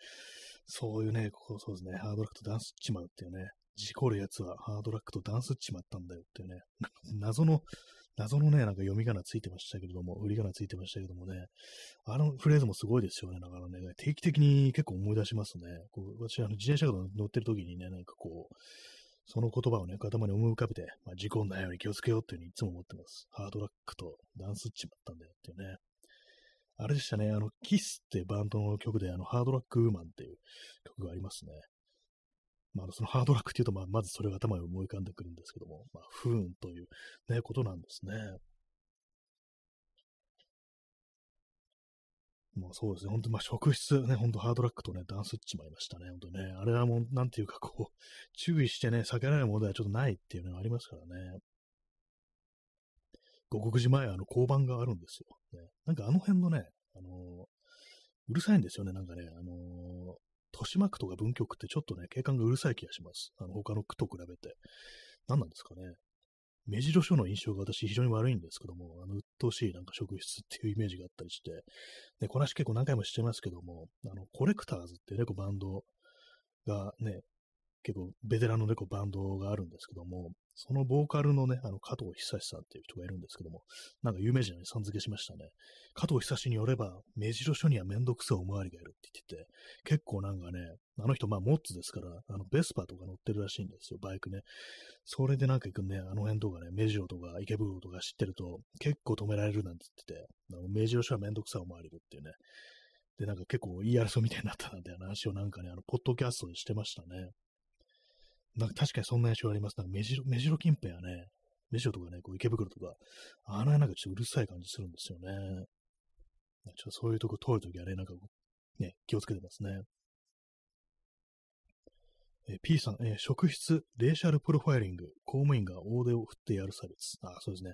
Speaker 1: そういうね、ここそうですね、ハードラックとダンスっちまうっていうね、事故るやつはハードラックとダンスっちまったんだよっていうね、謎の謎のね、なんか読み仮名ついてましたけれども、売り仮名ついてましたけどもね、あのフレーズもすごいですよね。だからね、定期的に結構思い出しますね。こう私、あの自転車が乗ってる時にね、なんかこう、その言葉をね、頭に思い浮かべて、まあ、事故んないように気をつけようっていうふうにいつも思ってます。ハードラックとダンスっちまったんだよっていうね。あれでしたね、あの、キスってバンドの曲で、あの、ハードラックウーマンっていう曲がありますね。まあ、そのハードラックっていうと、まあ、まずそれが頭に思い浮かんでくるんですけども、まあ、不運というね、ことなんですね。もうそうですね、本当まあ、職質ね、本当ハードラックとね、ダンスっちまいましたね、本当ね。あれはもう、なんていうか、こう、注意してね、避けられるものではちょっとないっていうのがありますからね。五国寺前、あの、交番があるんですよ。ね、なんかあの辺のね、あのー、うるさいんですよね、なんかね、あのー、豊島区とか文京区ってちょっとね、景観がうるさい気がします。あの、他の区と比べて。何なんですかね。目白書の印象が私非常に悪いんですけども、あの、鬱陶しいなんか職質っていうイメージがあったりして、で、この話結構何回もしてますけども、あの、コレクターズってね、こうバンドがね、結構ベテランの猫、バンドがあるんですけども、そのボーカルのね、あの、加藤久志さんっていう人がいるんですけども、なんか有名人にさん付けしましたね。加藤久志によれば、目白署にはめんどくさいおまわりがいるって言ってて、結構なんかね、あの人、まあ、モッツですから、あの、ベスパとか乗ってるらしいんですよ、バイクね。それでなんか行くね、あの辺とかね、目白とか池袋とか知ってると、結構止められるなんて言ってて、あの目白署はめんどくさいおまわりいるっていうね。で、なんか結構言い争いみたいになったなんて話をなんかね、あの、ポッドキャストでしてましたね。なんか確かにそんな印象あります。なんか目白、目白近辺はね、目白とかね、こう池袋とか、あの辺なんかちょっとうるさい感じするんですよね。ちょっとそういうとこ通るときはね、なんかね、気をつけてますね。え P さん、え、職質、レーシャルプロファイリング、公務員が大手を振ってやる差別。あ、そうですね。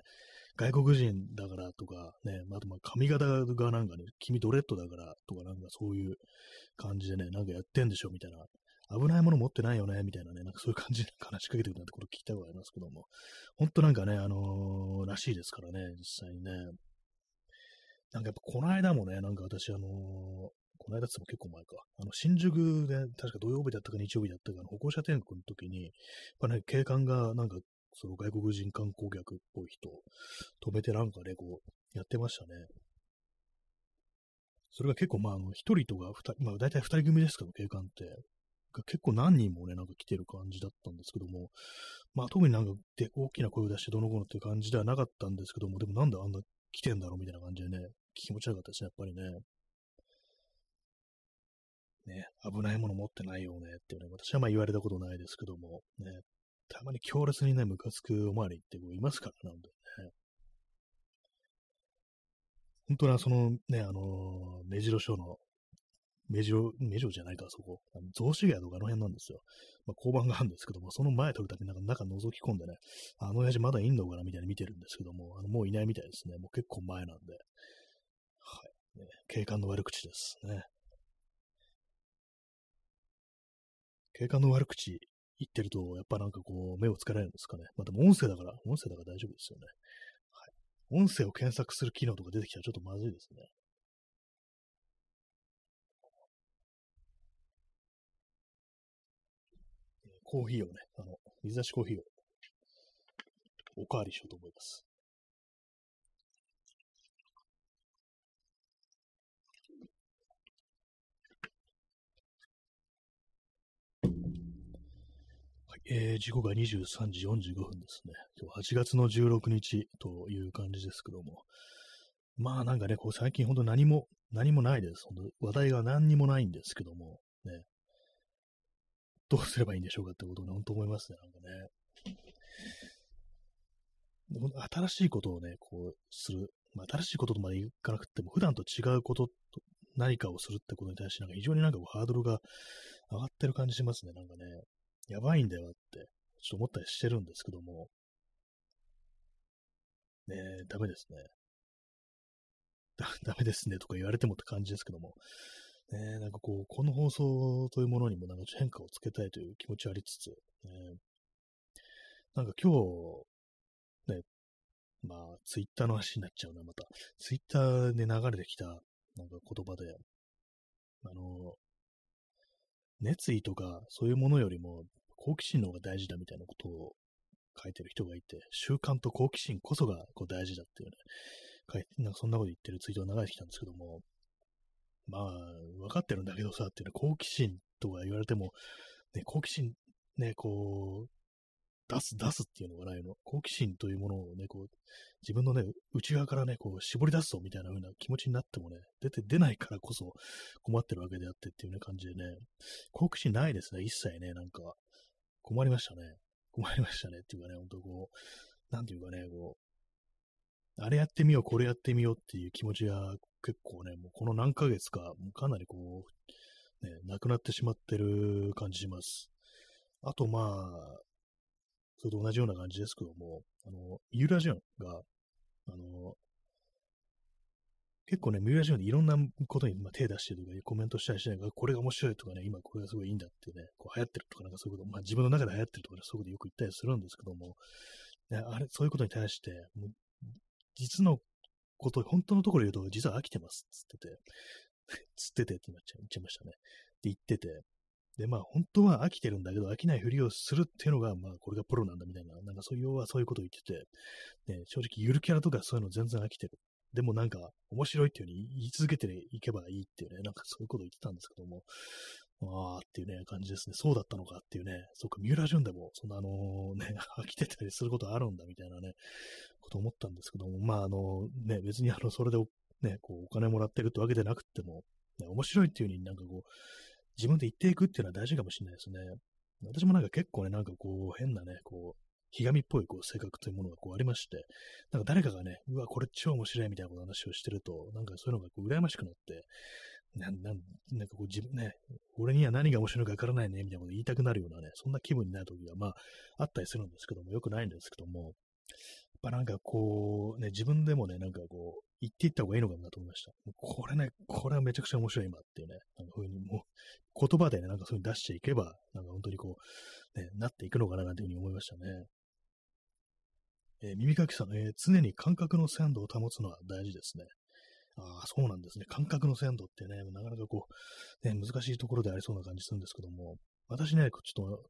Speaker 1: 外国人だからとか、ね、あとまあ髪型がなんかね、君ドレッドだからとかなんかそういう感じでね、なんかやってんでしょみたいな危ないもの持ってないよね、みたいなね、なんかそういう感じで話しかけてくるなんてこと聞いたことありますけども、本当なんかね、あのー、らしいですからね、実際にね。なんかやっぱこの間もね、なんか私、あのー、この間っても結構前か、あの、新宿で、確か土曜日だったか日曜日だったかの、歩行者天国の時に、やっぱね、警官がなんか、その外国人観光客っぽい人を止めてなんかね、こう、やってましたね。それが結構、まあ、あの、一人とか二人、まあ、大体二人組ですけど、警官って。が結構何人もね、なんか来てる感じだったんですけども、まあ特になんかで大きな声を出してどの子のっていう感じではなかったんですけども、でもなんであんな来てんだろうみたいな感じでね、気持ち悪かったですね、やっぱりね。ね、危ないもの持ってないよねってね、私はまあ言われたことないですけども、ね、たまに強烈にね、ムカつくおまわりってこういますからなんでね。本当はそのね、あのー、目白署の目白、目白じゃないか、そこ。あの雑司ヶ谷とかあの辺なんですよ。まあ、交番があるんですけども、その前撮るたびなんか中覗き込んでね、あの親父まだいんのかなみたいに見てるんですけども、あのもういないみたいですね。もう結構前なんで。はい。ね、警官の悪口ですね。警官の悪口言ってると、やっぱなんかこう、目をつけられるんですかね。まあでも音声だから、音声だから大丈夫ですよね。はい。音声を検索する機能とか出てきたらちょっとまずいですね。コーヒーをね、あの、水出しコーヒーをおかわりしようと思います。はい、えー、時刻が23時45分ですね。今日8月の16日という感じですけども。まあなんかね、こう最近ほんと何も、何もないです。本当話題が何にもないんですけども、ね、どうすればいいんでしょうかってことをね、本当思いますね、なんかね。新しいことをね、こう、する。まあ、新しいこととまでいかなくても、普段と違うことと、何かをするってことに対して、なんか非常になんかハードルが上がってる感じしますね、なんかね。やばいんだよって、ちょっと思ったりしてるんですけども。ねえ、ダメですね。ダメですねとか言われてもって感じですけども。ね、なんかこう、この放送というものにもなんか変化をつけたいという気持ちありつつ、ね、なんか今日、ね、まあ、ツイッターの話になっちゃうな、また。ツイッターで流れてきた、なんか言葉で、あの、熱意とかそういうものよりも好奇心の方が大事だみたいなことを書いてる人がいて、習慣と好奇心こそがこう大事だっていうね、書いて、なんかそんなこと言ってるツイートが流れてきたんですけども、まあ、分かってるんだけどさ、っていうのは好奇心とか言われても、ね、好奇心、ね、こう、出す、出すっていうのがないの。好奇心というものをね、こう、自分のね、内側からね、こう、絞り出すぞみたいな風な気持ちになってもね、出て、出ないからこそ困ってるわけであってっていうね、感じでね、好奇心ないですね、一切ね、なんか、困りましたね。困りましたねっていうかね、ほんとこう、なんていうかね、こう、あれやってみよう、これやってみようっていう気持ちが結構ね、もうこの何ヶ月か、もうかなりこう、ね、なくなってしまってる感じします。あとまあ、それと同じような感じですけども、あの、ミューラジオンが、あの、結構ね、ミューラジオンでいろんなことに、手出してるとか、コメントしたりしないから、これが面白いとかね、今これがすごいいいんだってね、こう流行ってるとか、なんかそういうこと、まあ自分の中で流行ってるとか、ね、そういうことよく言ったりするんですけども、ね、あれ、そういうことに対して、実のこと本当のところ言うと、実は飽きてます、つってて、つっててってなっちゃいましたね。って言ってて、で、まあ、本当は飽きてるんだけど、飽きないふりをするっていうのが、まあ、これがプロなんだみたいな、なんかそういう、要はそういうことを言ってて、ね、正直、ゆるキャラとかそういうの全然飽きてる。でもなんか、面白いっていう風に言い続けていけばいいっていうね、なんかそういうことを言ってたんですけども、ああっていうね、感じですね。そうだったのかっていうね、そっか、三浦淳でも、そんなあのね、飽きてたりすることあるんだみたいなね、こと思ったんですけども、まああの、ね、別にあの、それでね、こう、お金もらってるってわけでなくても、ね、面白いっていう風になんかこう、自分で言っていくっていうのは大事かもしれないですね。私もなんか結構ね、なんかこう、変なね、こう、ひがみっぽいこう性格というものがこうありまして、なんか誰かがね、うわ、これ超面白いみたいな話をしてると、なんかそういうのがこう羨ましくなって、なん、なん、なんかこう自分ね、俺には何が面白いかわからないね、みたいなこと言いたくなるようなね、そんな気分になるときが、まあ、あったりするんですけども、よくないんですけども、やっぱなんかこう、ね、自分でもね、なんかこう、言っていった方がいいのかなと思いました。これね、これはめちゃくちゃ面白い今っていうね、なんかふうにもう、言葉でね、なんかそういうに出していけば、なんか本当にこう、ね、なっていくのかななんていうふうに思いましたね。えー、耳かきさん、えー、常に感覚の鮮度を保つのは大事ですね。ああ、そうなんですね。感覚の鮮度ってね、なかなかこう、ね、難しいところでありそうな感じするんですけども、私ね、ちょっと、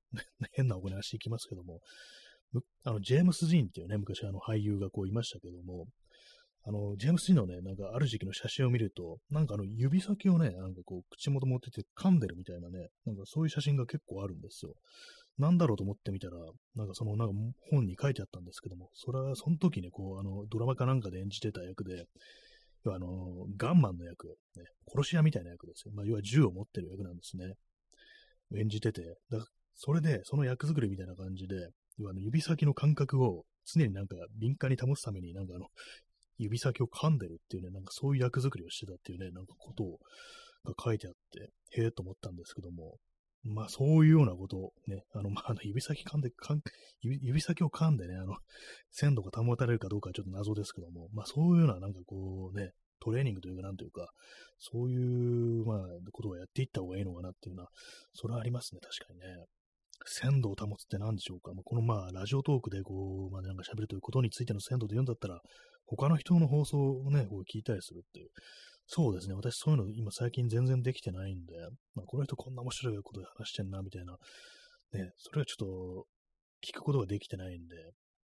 Speaker 1: 変なお話いきますけども、あの、ジェームス・ジーンっていうね、昔あの俳優がこういましたけども、あの、ジェームス・ジーンのね、なんかある時期の写真を見ると、なんかあの指先をね、なんかこう口元持ってて噛んでるみたいなね、なんかそういう写真が結構あるんですよ。なんだろうと思ってみたら、なんかそのなんか本に書いてあったんですけども、それはその時ね、こう、あの、ドラマかなんかで演じてた役で、あの、ガンマンの役、ね、殺し屋みたいな役ですよ。まあ、要は銃を持ってる役なんですね。演じてて、だそれで、その役作りみたいな感じで、要はあの指先の感覚を常になんか敏感に保つために、なんかあの、指先を噛んでるっていうね、なんかそういう役作りをしてたっていうね、なんかことを、が書いてあって、へえと思ったんですけども、まあそういうようなことをね、あの、まあ、指先噛んで、噛ん指指先を噛んでね、あの、鮮度が保たれるかどうかはちょっと謎ですけども、まあそういうようななんかこうね、トレーニングというか、なんというか、そういう、まあ、ことをやっていった方がいいのかなっていうのは、それはありますね、確かにね。鮮度を保つって何でしょうか。まあ、このまあ、ラジオトークでこう、まあ、なんか喋るということについての鮮度で言うんだったら、他の人の放送をね、こう聞いたりするっていう。そうですね。私そういうの今最近全然できてないんで、まあ、この人こんな面白いことで話してんな、みたいな。ね、それはちょっと聞くことができてないんで、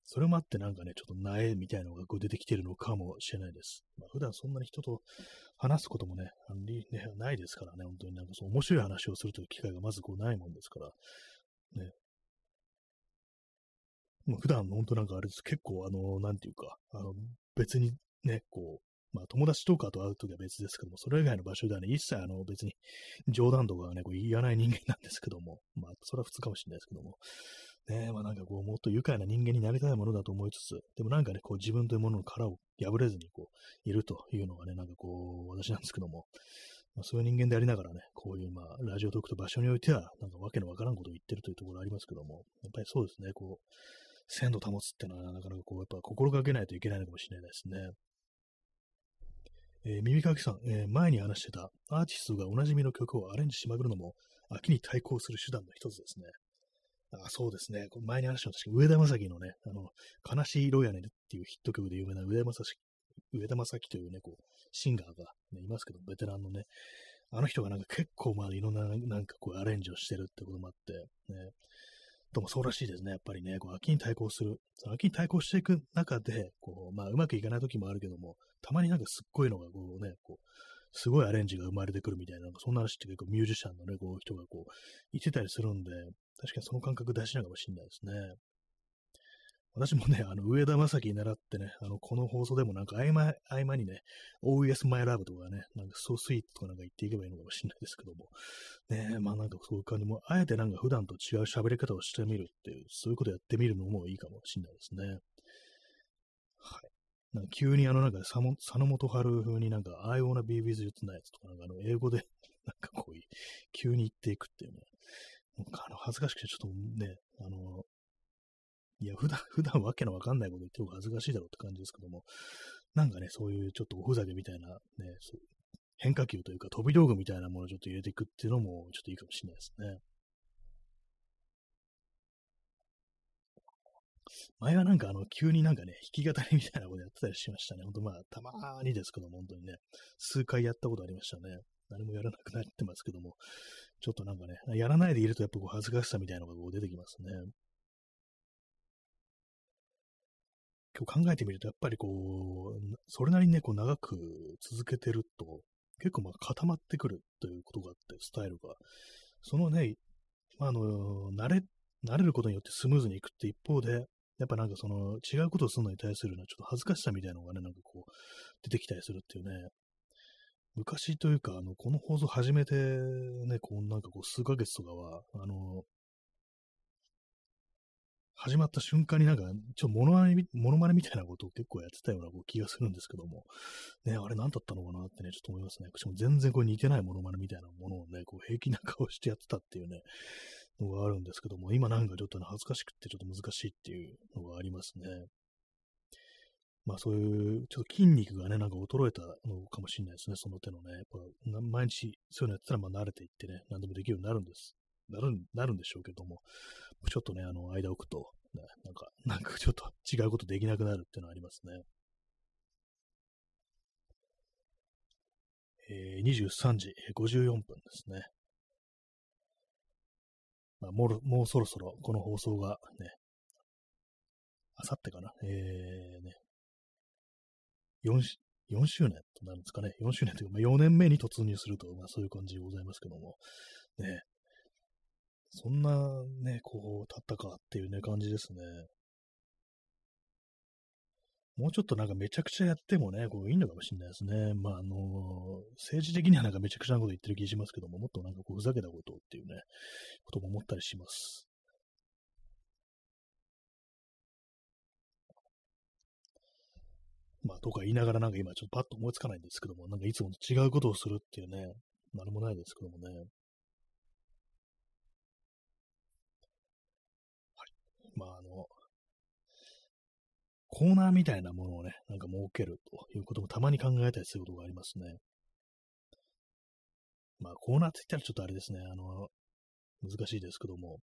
Speaker 1: それもあってなんかね、ちょっと苗みたいなのがこう出てきてるのかもしれないです。まあ、普段そんなに人と話すこともね、あのねないですからね、本当になんかそう面白い話をするという機会がまずこうないもんですから、ね。もう普段本当なんかあれです、結構あの、なんていうか、あの、別にね、こう、まあ友達とかと会うときは別ですけども、それ以外の場所ではね、一切あの別に冗談とかはね、こう言わない人間なんですけども、まあそれは普通かもしれないですけども、ねまあなんかこう、もっと愉快な人間になりたいものだと思いつつ、でもなんかね、こう自分というものの殻を破れずにこう、いるというのがね、なんかこう、私なんですけども、まあ、そういう人間でありながらね、こういうまあ、ラジオトークと場所においては、なんかわけのわからんことを言ってるというところありますけども、やっぱりそうですね、こう、鮮度保つってのはなかなかこう、やっぱ心がけないといけないのかもしれないですね。えー、耳かきさん、えー、前に話してたアーティストがおなじみの曲をアレンジしまくるのも、秋に対抗する手段の一つですね。あそうですね。前に話した確か上田正樹のね、あの、悲しい色やねっていうヒット曲で有名な上田正樹、上田正樹というね、こう、シンガーが、ね、いますけど、ベテランのね、あの人がなんか結構まあいろんななんかこうアレンジをしてるってこともあって、ね、ともそうらしいですね。やっぱりね、こう秋に対抗する。その秋に対抗していく中で、こう、まあうまくいかない時もあるけども、たまになんかすっごいのがこうね、こう、すごいアレンジが生まれてくるみたいな、なんかそんな話って結構ミュージシャンのね、こう人がこう、言ってたりするんで、確かにその感覚大事なのかもしれないですね。私もね、あの、上田正樹に習ってね、あの、この放送でもなんか合間、合間にね、OES My Love とかね、なんか So Sweet とかなんか言っていけばいいのかもしれないですけども、ね、まあなんかそういう感じも、あえてなんか普段と違う喋り方をしてみるっていう、そういうことやってみるのもいいかもしれないですね。はい。なんか急にあのなんか佐野元春風になんか I wanna be with you tonight とかなんかあの英語で なんかこう急に言っていくっていうね。なんかあの恥ずかしくてちょっとね、あの、いや、普段、普段わけのわかんないこと言ってる方が恥ずかしいだろうって感じですけども、なんかね、そういうちょっとおふざけみたいな、ね、変化球というか飛び道具みたいなものをちょっと入れていくっていうのもちょっといいかもしれないですね。前はなんかあの、急になんかね、弾き語りみたいなことやってたりしましたね。ほんとまあ、たまーにですけども、本当にね、数回やったことありましたね。何もやらなくなってますけども、ちょっとなんかね、やらないでいるとやっぱこう恥ずかしさみたいなのがこう出てきますね。今日考えてみると、やっぱりこう、それなりにね、こう長く続けてると、結構まあ固まってくるということがあって、スタイルが。そのね、まあ、あの、慣れ、慣れることによってスムーズにいくって一方で、やっぱなんかその違うことをするのに対するのはちょっと恥ずかしさみたいなのがね、なんかこう出てきたりするっていうね、昔というか、あの、この放送始めてね、こうなんかこう数ヶ月とかは、あの、始まった瞬間になんか、ちょっとモノマネ、モノマネみたいなことを結構やってたような気がするんですけども、ね、あれ何だったのかなってね、ちょっと思いますね。しかも全然こう似てないモノマネみたいなものをね、こう平気な顔してやってたっていうね、のがあるんですけども、今なんかちょっと、恥ずかしくってちょっと難しいっていうのがありますね。まあそういう、ちょっと筋肉がね、なんか衰えたのかもしれないですね、その手のね。やっぱ毎日そういうのやってたらまあ慣れていってね、何でもできるようになるんです。なる、なるんでしょうけども、ちょっとね、あの、間置くと、ね、なんか、なんかちょっと違うことできなくなるっていうのはありますね。えー、23時54分ですね。まあ、もう、もうそろそろこの放送がね、あさってかな、えー、ね、4, 4周年となるんですかね。4周年というか、まあ、4年目に突入すると、まあそういう感じでございますけども、ね、そんなね、こう、経ったかっていうね、感じですね。もうちょっとなんかめちゃくちゃやってもね、こういいのかもしれないですね。まあ、あの政治的にはなんかめちゃくちゃなこと言ってる気しますけども、もっとなんかこうふざけたことっていうね、ことも思ったりします。まあ、とか言いながらなんか今ちょっとパッと思いつかないんですけども、なんかいつもと違うことをするっていうね、何もないですけどもね。まあ、あの、コーナーみたいなものをね、なんか設けるということもたまに考えたりすることがありますね。まあ、コーナーって言ったらちょっとあれですね、あの、難しいですけども、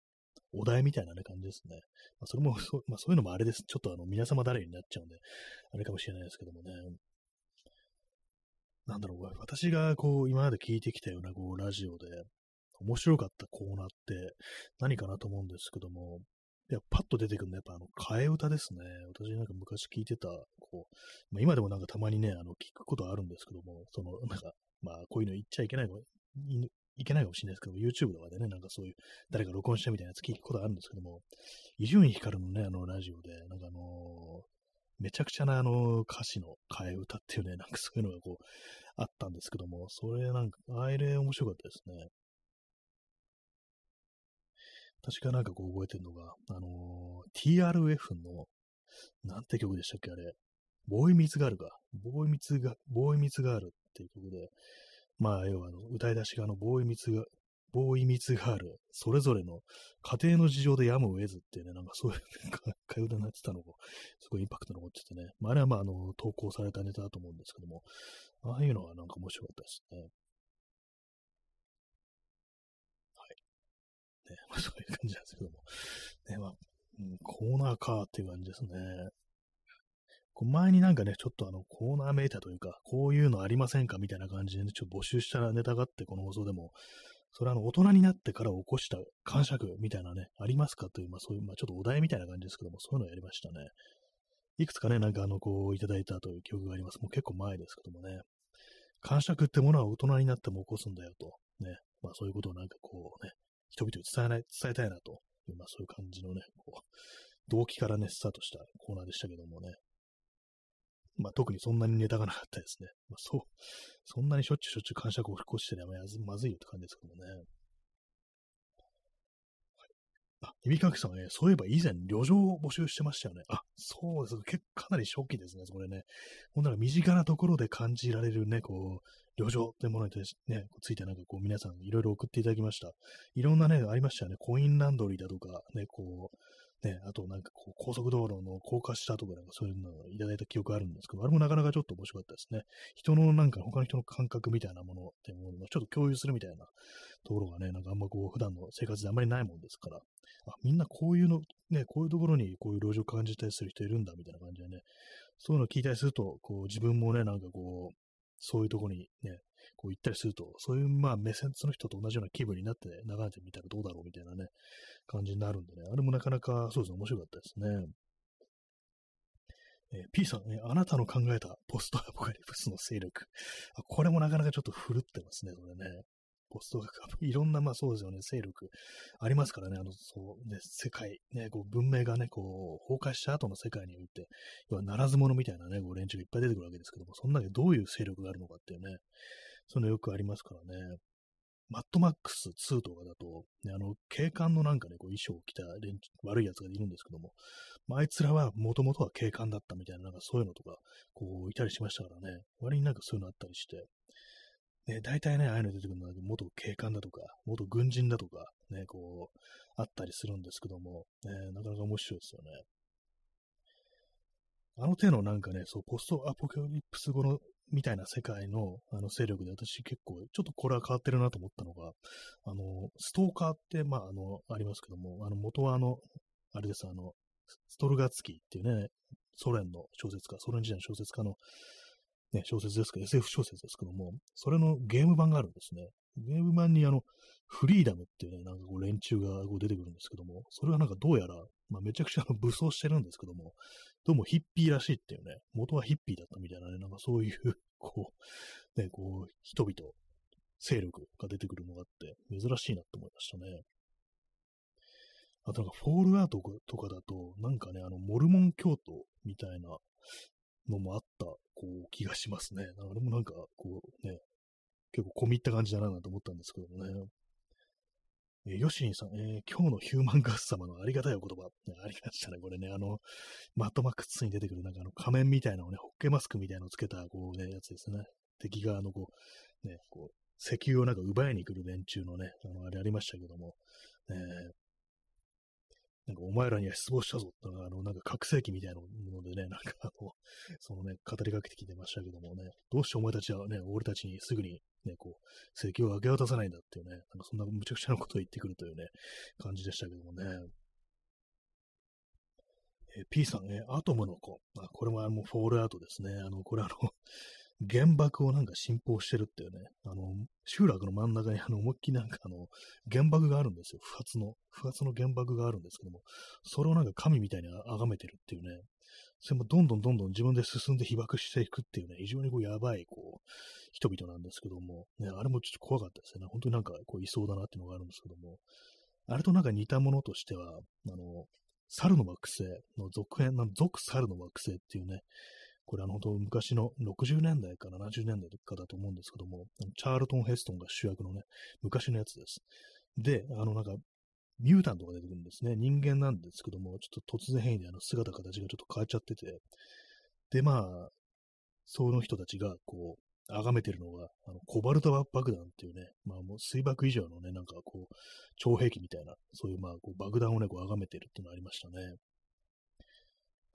Speaker 1: お題みたいなね、感じですね。まあ、それも そ、まあ、そういうのもあれです。ちょっとあの、皆様誰になっちゃうんで、あれかもしれないですけどもね。なんだろう、私がこう、今まで聞いてきたような、こう、ラジオで、面白かったコーナーって何かなと思うんですけども、いや、パッと出てくるのはやっぱあの、替え歌ですね。私なんか昔聞いてた、こう、まあ、今でもなんかたまにね、あの、聞くことあるんですけども、その、なんか、まあ、こういうの言っちゃいけないの、いいけないかもしれないですけど、YouTube とかでね、なんかそういう、誰か録音したみたいなやつ聞くことあるんですけども、伊集院光のね、あの、ラジオで、なんかあのー、めちゃくちゃなあの歌詞の替え歌っていうね、なんかそういうのがこう、あったんですけども、それなんか、あれ面白かったですね。確かなんかこう覚えてるのが、あのー、TRF の、なんて曲でしたっけ、あれ。ボーイミツガールか。ボーイミツガ、ボーイミツガールっていう曲で、まあ、要はあの、歌い出しがあの、ボーイミツガ、ボーイミツガール、それぞれの家庭の事情でやむを得ずっていうね、なんかそういう、会話になってたのが、すごいインパクト残っててね。まあ、あれはまあ、あの、投稿されたネタだと思うんですけども、ああいうのはなんか面白かったですね。ね、まあ、そういう感じなんですけども。ね、まあ、うん、コーナーかっていう感じですね。こう前になんかね、ちょっとあの、コーナーメーターというか、こういうのありませんかみたいな感じで、ね、ちょっと募集したネタがあって、この放送でも、それはあの、大人になってから起こした感触みたいなね、ありますかという、まあそういう、まあちょっとお題みたいな感じですけども、そういうのをやりましたね。いくつかね、なんかあの、こう、いただいたという記憶があります。もう結構前ですけどもね。感触ってものは大人になっても起こすんだよと。ね。まあそういうことをなんかこうね、人々に伝えない、伝えたいなという、まあそういう感じのね、こう、動機からね、スタートしたコーナーでしたけどもね。まあ特にそんなにネタがなかったですね。まあそう、そんなにしょっちゅうしょっちゅう感触を起こしてね、まずいよって感じですけどもね。耳かきさんね、そういえば以前、旅情を募集してましたよね。あ、そうです。結構かなり初期ですね、それね。ほんなら身近なところで感じられるね、こう、旅情ってものにね、ついてなんかこう皆さんいろいろ送っていただきました。いろんなね、ありましたよね。コインランドリーだとか、ね、こう、ね、あとなんかこう高速道路の高架下とかなんかそういうのをいただいた記憶あるんですけど、あれもなかなかちょっと面白かったですね。人のなんか他の人の感覚みたいなものっていうものをちょっと共有するみたいなところがね、なんかあんまこう普段の生活であんまりないもんですから、あ、みんなこういうの、ね、こういうところにこういう路情を感じたりする人いるんだみたいな感じでね、そういうのを聞いたりすると、こう自分もね、なんかこう、そういうとこにね、こう行ったりすると、そういうまあ目線、その人と同じような気分になって眺めてみたらどうだろうみたいなね、感じになるんでね、あれもなかなかそうですね、面白かったですね。えー、P さん、えー、あなたの考えたポストアポカリプスの勢力。あこれもなかなかちょっと古ってますね、これね。ポストが、いろんな、まあそうですよね、勢力ありますからね、あの、そう、ね、世界、ね、こう文明がね、こう、崩壊した後の世界において、要はならず者みたいなね、こう連中がいっぱい出てくるわけですけども、そんなにどういう勢力があるのかっていうね、そのよくありますからね。マットマックス2とかだと、ね、あの、警官のなんかね、こう衣装を着た悪い奴がいるんですけども、まあ、あいつらはもともとは警官だったみたいな、なんかそういうのとか、こう、いたりしましたからね、割になんかそういうのあったりして、ね、大体ね、ああいうの出てくるのは、元警官だとか、元軍人だとか、ね、こう、あったりするんですけども、ね、なかなか面白いですよね。あの手のなんかね、そう、ポストアポカリプス後のみたいな世界のあの勢力で私結構、ちょっとこれは変わってるなと思ったのが、あの、ストーカーって、まあ、あの、ありますけども、あの、元はあの、あれです、あの、ストルガツキーっていうね、ソ連の小説家、ソ連時代の小説家の、ね、小説ですけど、SF 小説ですけども、それのゲーム版があるんですね。ゲーム版にあの、フリーダムっていうね、なんかこう連中がこう出てくるんですけども、それはなんかどうやら、まあ、めちゃくちゃ 武装してるんですけども、どうもヒッピーらしいっていうね、元はヒッピーだったみたいなね、なんかそういう、こう、ね、こう、人々、勢力が出てくるのがあって、珍しいなって思いましたね。あとなんか、フォールアウトとかだと、なんかね、あの、モルモン教徒みたいなのもあった、こう、気がしますね。あれもなんか、こう、ね、結構込み入った感じだなと思ったんですけどもね。えー、ヨシンさん、えー、今日のヒューマンガス様のありがたいお言葉。ありましたね、これね。あの、マットマックスに出てくる、なんかあの仮面みたいなのをね、ホッケマスクみたいなのをつけた、こうね、やつですね。敵側のこう、ね、こう、石油をなんか奪いに来る連中のね、あの、あれありましたけども、えー、なんかお前らには失望したぞってのが、あの、なんか覚醒器みたいなものでね、なんかあの、そのね、語りかけてきてましたけどもね、どうしてお前たちはね、俺たちにすぐにね、こう、請求を明け渡さないんだっていうね、なんかそんな無茶苦茶なことを言ってくるというね、感じでしたけどもね。え P さん、ね、アトムの子。あこれもあのフォールアウトですね。あの、これあの原爆をなんか信奉してるっていうね、あの、集落の真ん中に あの、思いっきりなんかあの、原爆があるんですよ。不発の、不発の原爆があるんですけども、それをなんか神みたいに崇めてるっていうね、それもどんどんどんどん自分で進んで被爆していくっていうね、非常にこうやばい、こう、人々なんですけども、ね、あれもちょっと怖かったですね。本当になんかこういそうだなっていうのがあるんですけども、あれとなんか似たものとしては、あの、猿の惑星の続編、の続猿の惑星っていうね、これあの、本当昔の60年代か70年代とかだと思うんですけども、チャールトン・ヘストンが主役のね、昔のやつです。で、あの、なんか、ミュータントが出てくるんですね。人間なんですけども、ちょっと突然変異であの姿形がちょっと変わっちゃってて、で、まあ、その人たちが、こう、崇めてるのが、あの、コバルト爆弾っていうね、まあもう水爆以上のね、なんかこう、超兵器みたいな、そういうまあ、爆弾をね、こう、崇めてるっていうのがありましたね。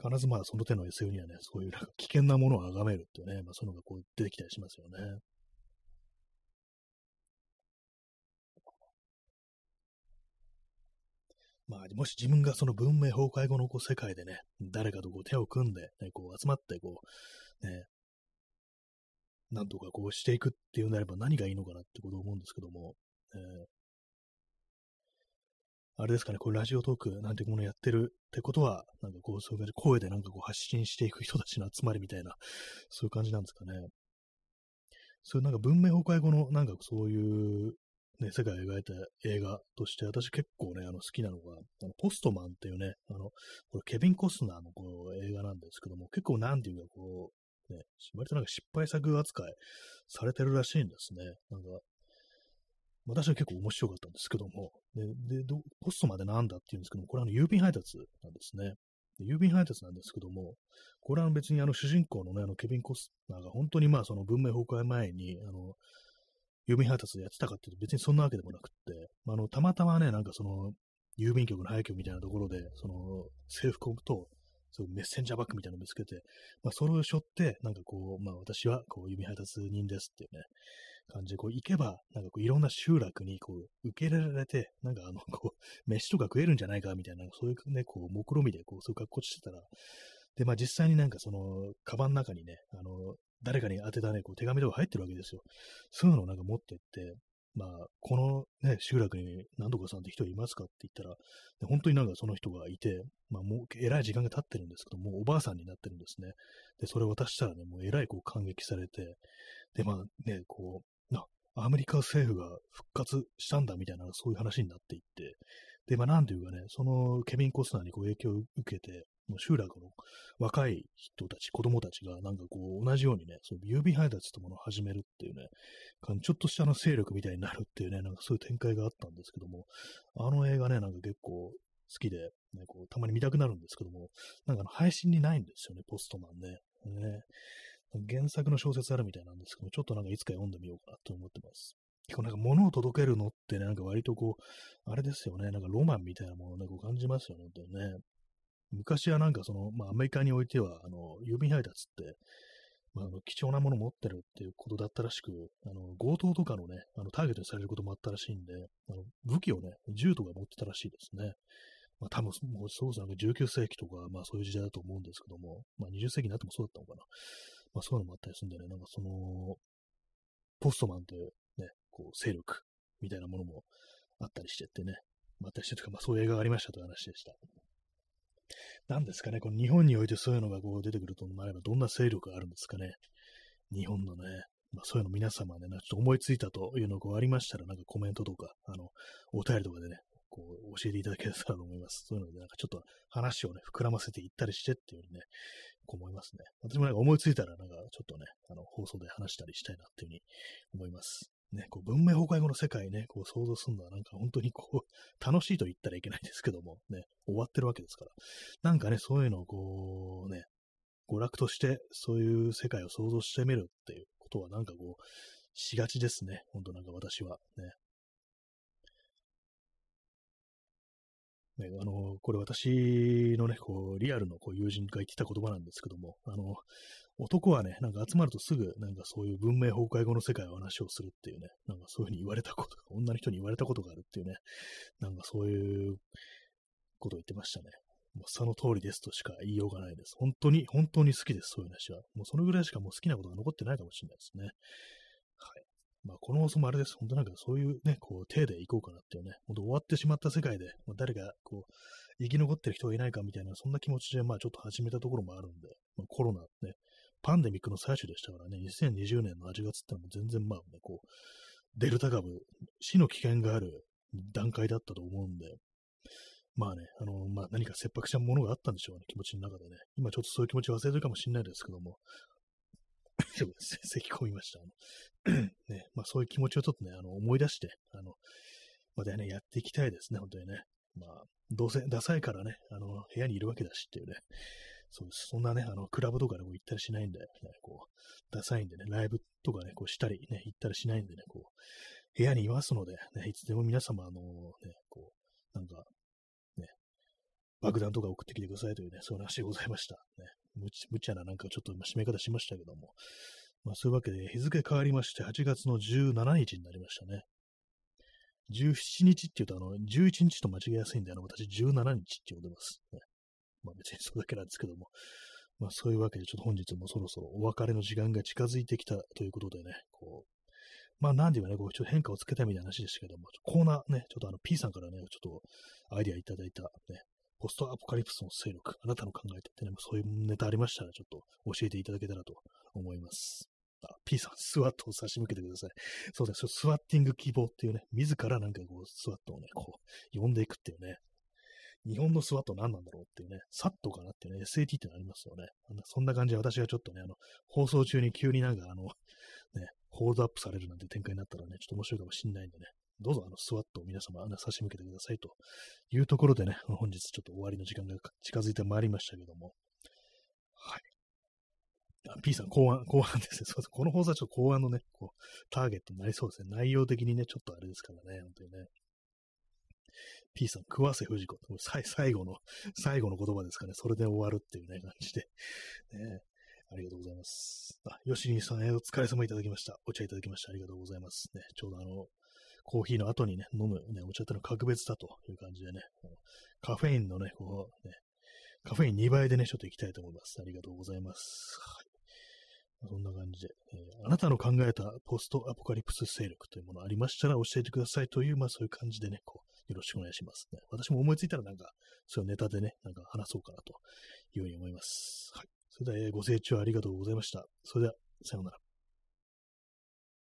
Speaker 1: 必ずまあその手の SU にはね、そういうなんか危険なものを崇めるっていうね、まあそういうのがこう出てきたりしますよね。まあ、もし自分がその文明崩壊後のこう世界でね、誰かとこう手を組んで、ね、こう集まってこう、ね、なんとかこうしていくっていうのであれば何がいいのかなってことを思うんですけども、えー、あれですかね、こうラジオトークなんてものやってるってことは、なんかこう、そういう声でなんかこう発信していく人たちの集まりみたいな、そういう感じなんですかね。そういうなんか文明崩壊後のなんかそういうね、世界を描いた映画として私結構ね、あの好きなのが、あのポストマンっていうね、あの、これケビン・コスナーのこう映画なんですけども、結構なんていうかこう、ね、割となんか失敗作扱いされてるらしいんですね。なんか、私は結構面白かったんですけども、で、でポストまでなんだっていうんですけども、これはあの郵便配達なんですね。郵便配達なんですけども、これは別にあの主人公のね、あのケビン・コスナーが本当にまあその文明崩壊前に、あの、郵便配達でやってたかっていうと別にそんなわけでもなくって、あの、たまたまね、なんかその、郵便局の廃墟みたいなところで、その、制服と、そういうメッセンジャーバッグみたいなのを見つけて、まあ、それを背負って、なんかこう、まあ、私は、こう、郵便配達人ですっていうね、感じで、こう、行けば、なんかこう、いろんな集落に、こう、受け入れられて、なんかあの、こう、飯とか食えるんじゃないか、みたいな、そういうね、こう、目論みで、こう、そういう格好してたら、で、まあ実際になんかその、カバンの中にね、あの、誰かに宛てたね、こう手紙とか入ってるわけですよ。そういうのをなんか持ってって、まあ、このね、集落に何とかさんって人いますかって言ったら、本当になんかその人がいて、まあもうえらい時間が経ってるんですけどもう、おばあさんになってるんですね。で、それを渡したらね、もうえらいこう感激されて、で、まあね、こう、アメリカ政府が復活したんだみたいな、そういう話になっていって、で、まあなんていうかね、そのケビン・コスナーにこう影響を受けて、もう集落の若い人たち、子供たちがなんかこう同じようにね、その郵便配達ってものを始めるっていうね、ちょっとしたの勢力みたいになるっていうね、なんかそういう展開があったんですけども、あの映画ね、なんか結構好きで、ね、こうたまに見たくなるんですけども、なんかあの配信にないんですよね、ポストマンね。ね原作の小説あるみたいなんですけどちょっとなんかいつか読んでみようかなと思ってます。結構なんか物を届けるのってね、なんか割とこう、あれですよね、なんかロマンみたいなものをね、こう感じますよね、本当にね。昔はなんかその、まあアメリカにおいては、あの、郵便配達って、まあ、あの貴重なものを持ってるっていうことだったらしく、あの強盗とかのね、あのターゲットにされることもあったらしいんで、あの武器をね、銃とか持ってたらしいですね。まあ多分、もうそうですね、19世紀とか、まあそういう時代だと思うんですけども、まあ20世紀になってもそうだったのかな。まあそういうのもあったりするんでね、なんかその、ポストマンというね、こう勢力みたいなものもあったりしてってね、まあったりしてとか、まあそういう映画がありましたという話でした。何ですかね、この日本においてそういうのがこう出てくるとなれば、どんな勢力があるんですかね。日本のね、まあ、そういうの皆様ね、ちょっと思いついたというのがありましたら、なんかコメントとか、あの、お便りとかでね、こう、教えていただけたらと思います。そういうので、なんかちょっと話をね、膨らませていったりしてっていうふうにね、こう思いますね。私もなんか思いついたら、なんかちょっとね、あの、放送で話したりしたいなっていうふうに思います。ね、こう文明崩壊後の世界ね、こう想像するのはなんか本当にこう、楽しいと言ったらいけないんですけども、ね、終わってるわけですから。なんかね、そういうのをこう、ね、娯楽としてそういう世界を想像してみるっていうことはなんかこう、しがちですね。本当なんか私はね。ね、あの、これ私のね、こう、リアルのこう友人が言ってた言葉なんですけども、あの、男はね、なんか集まるとすぐ、なんかそういう文明崩壊後の世界を話をするっていうね、なんかそういうふうに言われたこと、女の人に言われたことがあるっていうね、なんかそういうことを言ってましたね。もうその通りですとしか言いようがないです。本当に、本当に好きです、そういう話は。もうそのぐらいしかもう好きなことが残ってないかもしれないですね。はい。まあ、この放送もあれです。本当なんかそういうね、こう、手でいこうかなっていうね、本当終わってしまった世界で、まあ、誰かこう、生き残ってる人がいないかみたいな、そんな気持ちで、まあちょっと始めたところもあるんで、まあ、コロナね、パンデミックの最初でしたからね、2020年の8月ってのも全然まあね、こう、デルタ株、死の危険がある段階だったと思うんで、まあね、あの、まあ何か切迫したものがあったんでしょうね、気持ちの中でね。今ちょっとそういう気持ち忘れてるかもしれないですけども、そうです。咳込みました。あの ね、まあそういう気持ちをちょっとね、あの思い出して、あの、またね、やっていきたいですね、本当にね。まあ、どうせダサいからね、あの、部屋にいるわけだしっていうね。そうです。そんなね、あの、クラブとかでも行ったりしないんで、ね、こう、ダサいんでね、ライブとかね、こうしたりね、行ったりしないんでね、こう、部屋にいますので、ね、いつでも皆様、あの、ね、こう、なんか、ね、爆弾とか送ってきてくださいというね、そういう話でございました。ね、無茶ななんかちょっと今締め方しましたけども、まあそういうわけで日付変わりまして8月の17日になりましたね。17日って言うとあの、11日と間違えやすいんで、あの、私17日って呼んでます。ね、まあ別にそれだけなんですけども、まあそういうわけでちょっと本日もそろそろお別れの時間が近づいてきたということでね、こう、まあなんでもね、こうちょっと変化をつけたいみたいな話でしたけども、コーナーね、ちょっとあの P さんからね、ちょっとアイディアいただいたね、ポストアポカリプスの勢力、あなたの考えてってね、そういうネタありましたら、ちょっと教えていただけたらと思います。あ、P さん、スワットを差し向けてください。そうです。スワッティング希望っていうね、自らなんかこう、スワットをね、こう、呼んでいくっていうね、日本のスワット何なんだろうっていうね、サットかなっていうね、SAT ってのありますよね。そんな感じで私がちょっとね、あの、放送中に急になんかあの、ね、ホールドアップされるなんて展開になったらね、ちょっと面白いかもしんないんでね、どうぞあのスワットを皆様、ね、差し向けてくださいというところでね、本日ちょっと終わりの時間が近づいてまいりましたけども、はい。P さん、後半、後半ですね。そうこの放送はちょっと後半のね、こう、ターゲットになりそうですね。内容的にね、ちょっとあれですからね、本当にね。P さん、食わせ藤子。最後の、最後の言葉ですかね。それで終わるっていうね、感じで。ね、ありがとうございます。あ、吉見さん、お疲れ様いただきました。お茶いただきました。ありがとうございます。ね、ちょうどあの、コーヒーの後にね、飲む、ね、お茶ってのは格別だという感じでね、カフェインのね、こう、ね、カフェイン2倍でね、ちょっと行きたいと思います。ありがとうございます。はい。そんな感じで、えー、あなたの考えたポストアポカリプス勢力というものありましたら教えてくださいという、まあそういう感じでね、こう、よろしくお願いしますね。私も思いついたらなんか、そういうネタでね、なんか話そうかなというふうに思います。はい。それでは、えー、ご清聴ありがとうございました。それでは、さようなら。